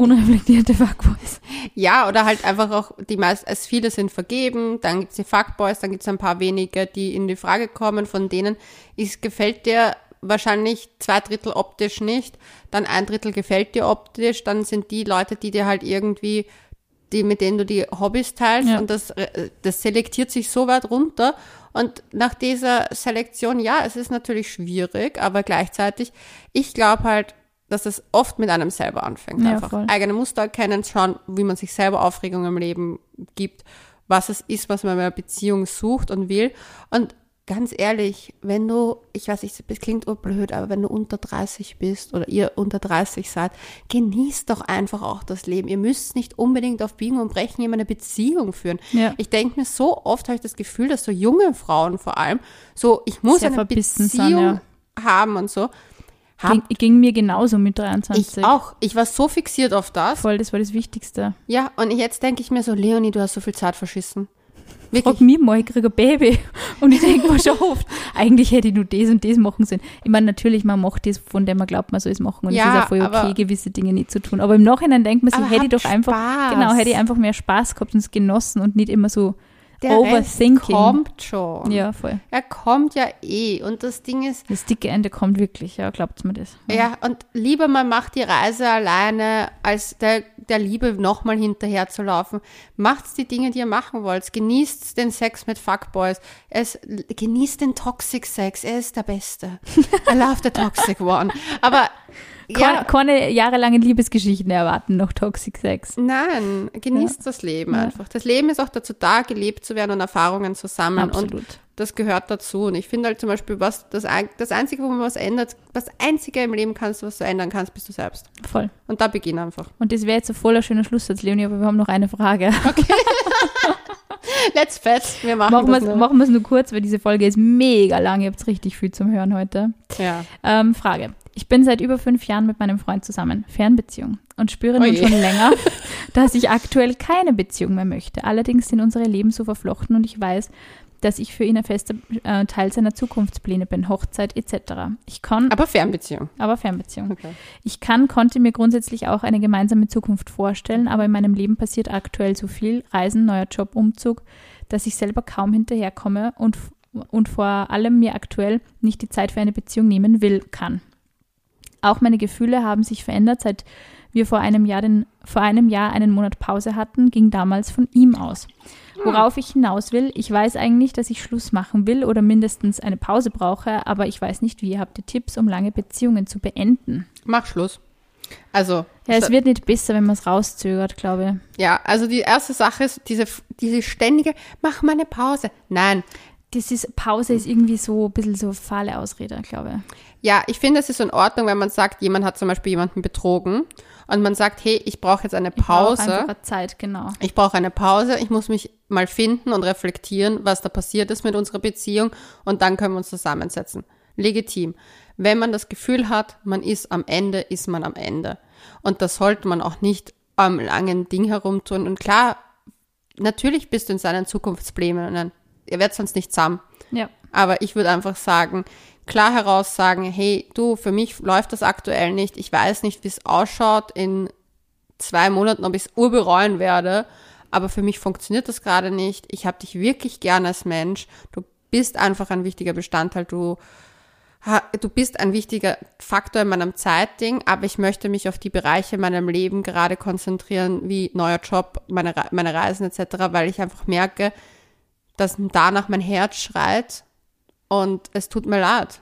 B: unreflektierte Fuckboys.
A: Ja, oder halt einfach auch, die meisten, es viele sind vergeben, dann gibt's die Fuckboys, dann gibt's ein paar wenige, die in die Frage kommen, von denen ist, gefällt dir wahrscheinlich zwei Drittel optisch nicht, dann ein Drittel gefällt dir optisch, dann sind die Leute, die dir halt irgendwie, die, mit denen du die Hobbys teilst
B: Ja.
A: und das, äh, das selektiert sich so weit runter und nach dieser Selektion, ja, es ist natürlich schwierig, aber gleichzeitig, ich glaube halt, dass es oft mit einem selber anfängt.
B: Ja,
A: einfach
B: voll.
A: eigene Muster erkennen, schauen, wie man sich selber Aufregung im Leben gibt, was es ist, was man in einer Beziehung sucht und will. Und ganz ehrlich, wenn du, ich weiß nicht, das klingt urblöd, aber wenn du unter 30 bist oder ihr unter 30 seid, genießt doch einfach auch das Leben. Ihr müsst nicht unbedingt auf Biegen und Brechen immer eine Beziehung führen.
B: Ja.
A: Ich denke mir, so oft habe ich das Gefühl, dass so junge Frauen vor allem so, ich muss
B: Sehr
A: eine
B: verbissen sind,
A: Beziehung
B: ja.
A: haben und so. Hab
B: Ging, ging mir genauso mit 23.
A: ich auch. Ich war so fixiert auf das.
B: Voll, das war das Wichtigste.
A: Ja, und jetzt denke ich mir so, Leonie, du hast so viel Zeit verschissen. Wirklich.
B: Frag mich mal, ich kriege ein Baby. Und ich denke mir schon oft, eigentlich hätte ich nur das und das machen sollen. Ich meine, natürlich, man macht das, von dem man glaubt, man soll es machen. Und
A: Ja,
B: es ist auch voll okay, gewisse Dinge nicht zu tun. Aber im Nachhinein denkt man sich, hätte ich doch einfach,
A: Spaß.
B: genau, hätte ich einfach mehr Spaß gehabt und es genossen und nicht immer so
A: Der Rest
B: overthinking.
A: kommt schon.
B: Ja, voll.
A: Er kommt ja eh. Und das Ding ist,
B: Das dicke Ende kommt wirklich, ja, glaubt mir das.
A: ja, und lieber man macht die Reise alleine, als der, der Liebe nochmal hinterher zu laufen. Macht's die Dinge, die ihr machen wollt. Genießt den Sex mit Fuckboys. Es, genießt den Toxic Sex. Er ist der Beste. I love the toxic one. Aber
B: keine, keine jahrelangen Liebesgeschichten erwarten, noch Toxic Sex.
A: Nein, genießt das Leben
B: Ja.
A: einfach. Das Leben ist auch dazu da, gelebt zu werden und Erfahrungen zu sammeln. Und
B: Absolut.
A: das gehört dazu. Und ich finde halt zum Beispiel, was das, das Einzige, wo man was ändert, das Einzige im Leben kannst, was du ändern kannst, bist du selbst.
B: Voll.
A: Und da beginn einfach.
B: Und das wäre jetzt ein voller schöner Schlusssatz, Leonie, aber wir haben noch eine Frage.
A: Let's fest. Wir machen,
B: Machen wir
A: das
B: es
A: nur.
B: machen wir's nur kurz, weil diese Folge ist mega lang. Ihr habt richtig viel zum Hören heute.
A: Ja.
B: Ähm, Frage. Ich bin seit über fünf Jahren mit meinem Freund zusammen, Fernbeziehung, und spüre nun
A: Oje.
B: schon länger, dass ich aktuell keine Beziehung mehr möchte. Allerdings sind unsere Leben so verflochten und ich weiß, dass ich für ihn ein fester äh, Teil seiner Zukunftspläne bin, Hochzeit etc. Ich kann,
A: Aber Fernbeziehung.
B: aber Fernbeziehung.
A: Okay.
B: Ich kann, konnte mir grundsätzlich auch eine gemeinsame Zukunft vorstellen, aber in meinem Leben passiert aktuell so viel, Reisen, neuer Job, Umzug, dass ich selber kaum hinterherkomme und, und vor allem mir aktuell nicht die Zeit für eine Beziehung nehmen will, kann. Auch meine Gefühle haben sich verändert, seit wir vor einem Jahr, den, vor einem Jahr einen Monat Pause hatten, ging damals von ihm aus. Worauf ich hinaus will, ich weiß eigentlich, dass ich Schluss machen will oder mindestens eine Pause brauche, aber ich weiß nicht wie. Habt ihr Tipps, um lange Beziehungen zu beenden?
A: Mach Schluss. Also,
B: Ja, es wird nicht besser, wenn man es rauszögert, glaube
A: ja, also die erste Sache ist diese, diese ständige, mach mal eine Pause. Nein.
B: Ich. Das ist, Pause ist irgendwie so ein bisschen so fahle Ausrede, glaube ich.
A: Ja, ich finde, es ist in Ordnung, wenn man sagt, jemand hat zum Beispiel jemanden betrogen und man sagt, hey, ich brauche jetzt eine
B: Ich brauche
A: Pause.
B: einfach eine Zeit, genau.
A: Ich brauche eine Pause, ich muss mich mal finden und reflektieren, was da passiert ist mit unserer Beziehung und dann können wir uns zusammensetzen. Legitim. Wenn man das Gefühl hat, man ist am Ende, ist man am Ende. Und das sollte man auch nicht am langen Ding herumtun. Und klar, natürlich bist du in seinen Zukunftsplänen ihr werdet sonst nicht zusammen.
B: Ja.
A: Aber ich würde einfach sagen, klar heraus sagen, hey, du, für mich läuft das aktuell nicht. Ich weiß nicht, wie es ausschaut in zwei Monaten, ob ich es urbereuen werde. Aber für mich funktioniert das gerade nicht. Ich habe dich wirklich gern als Mensch. Du bist einfach ein wichtiger Bestandteil. Du, du bist ein wichtiger Faktor in meinem Zeitding, aber ich möchte mich auf die Bereiche in meinem Leben gerade konzentrieren, wie neuer Job, meine, Re- meine Reisen etc., weil ich einfach merke, dass danach mein Herz schreit und es tut mir leid.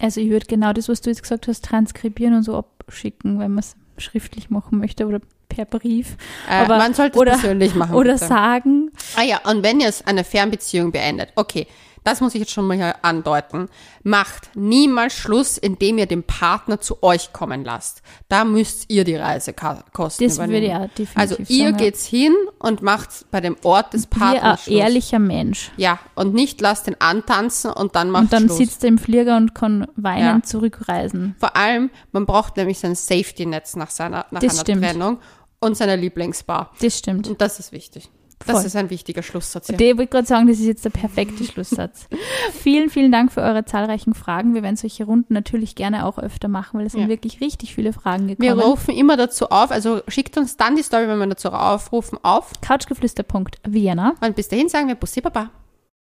B: Also ich würde genau das, was du jetzt gesagt hast, transkribieren und so abschicken, wenn man es schriftlich machen möchte oder per Brief.
A: Äh,
B: Aber-
A: man sollte es persönlich machen.
B: Oder
A: bitte.
B: sagen,
A: Ah ja, und wenn ihr es eine Fernbeziehung beendet, okay, das muss ich jetzt schon mal hier andeuten, macht niemals Schluss, indem ihr den Partner zu euch kommen lasst. Da müsst ihr die Reisekosten
B: das würde
A: übernehmen.
B: ich auch definitiv
A: also ihr
B: sagen.
A: geht's hin und macht's bei dem Ort des
B: Wie ein
A: Partners
B: ehrlicher Mensch.
A: Ja, und nicht lasst den antanzen und dann macht
B: Und dann
A: Schluss.
B: sitzt er im Flieger und kann weinen
A: Ja.
B: zurückreisen.
A: Vor allem, man braucht nämlich sein Safety-Netz nach seiner nach
B: Das
A: einer
B: stimmt.
A: Trennung und seine Lieblingsbar.
B: Das stimmt.
A: Und das ist wichtig. Das
B: Voll.
A: ist ein wichtiger Schlusssatz.
B: Und ich wollte gerade sagen, das ist jetzt der perfekte Schlusssatz. vielen, vielen Dank für eure zahlreichen Fragen. Wir werden solche Runden natürlich gerne auch öfter machen, weil es
A: Ja.
B: sind wirklich richtig viele Fragen
A: Wir
B: gekommen.
A: rufen immer dazu auf, also schickt uns dann die Story, wenn wir dazu aufrufen, auf.
B: Couchgeflüster.vienna.
A: Und bis dahin sagen wir Bussi Baba.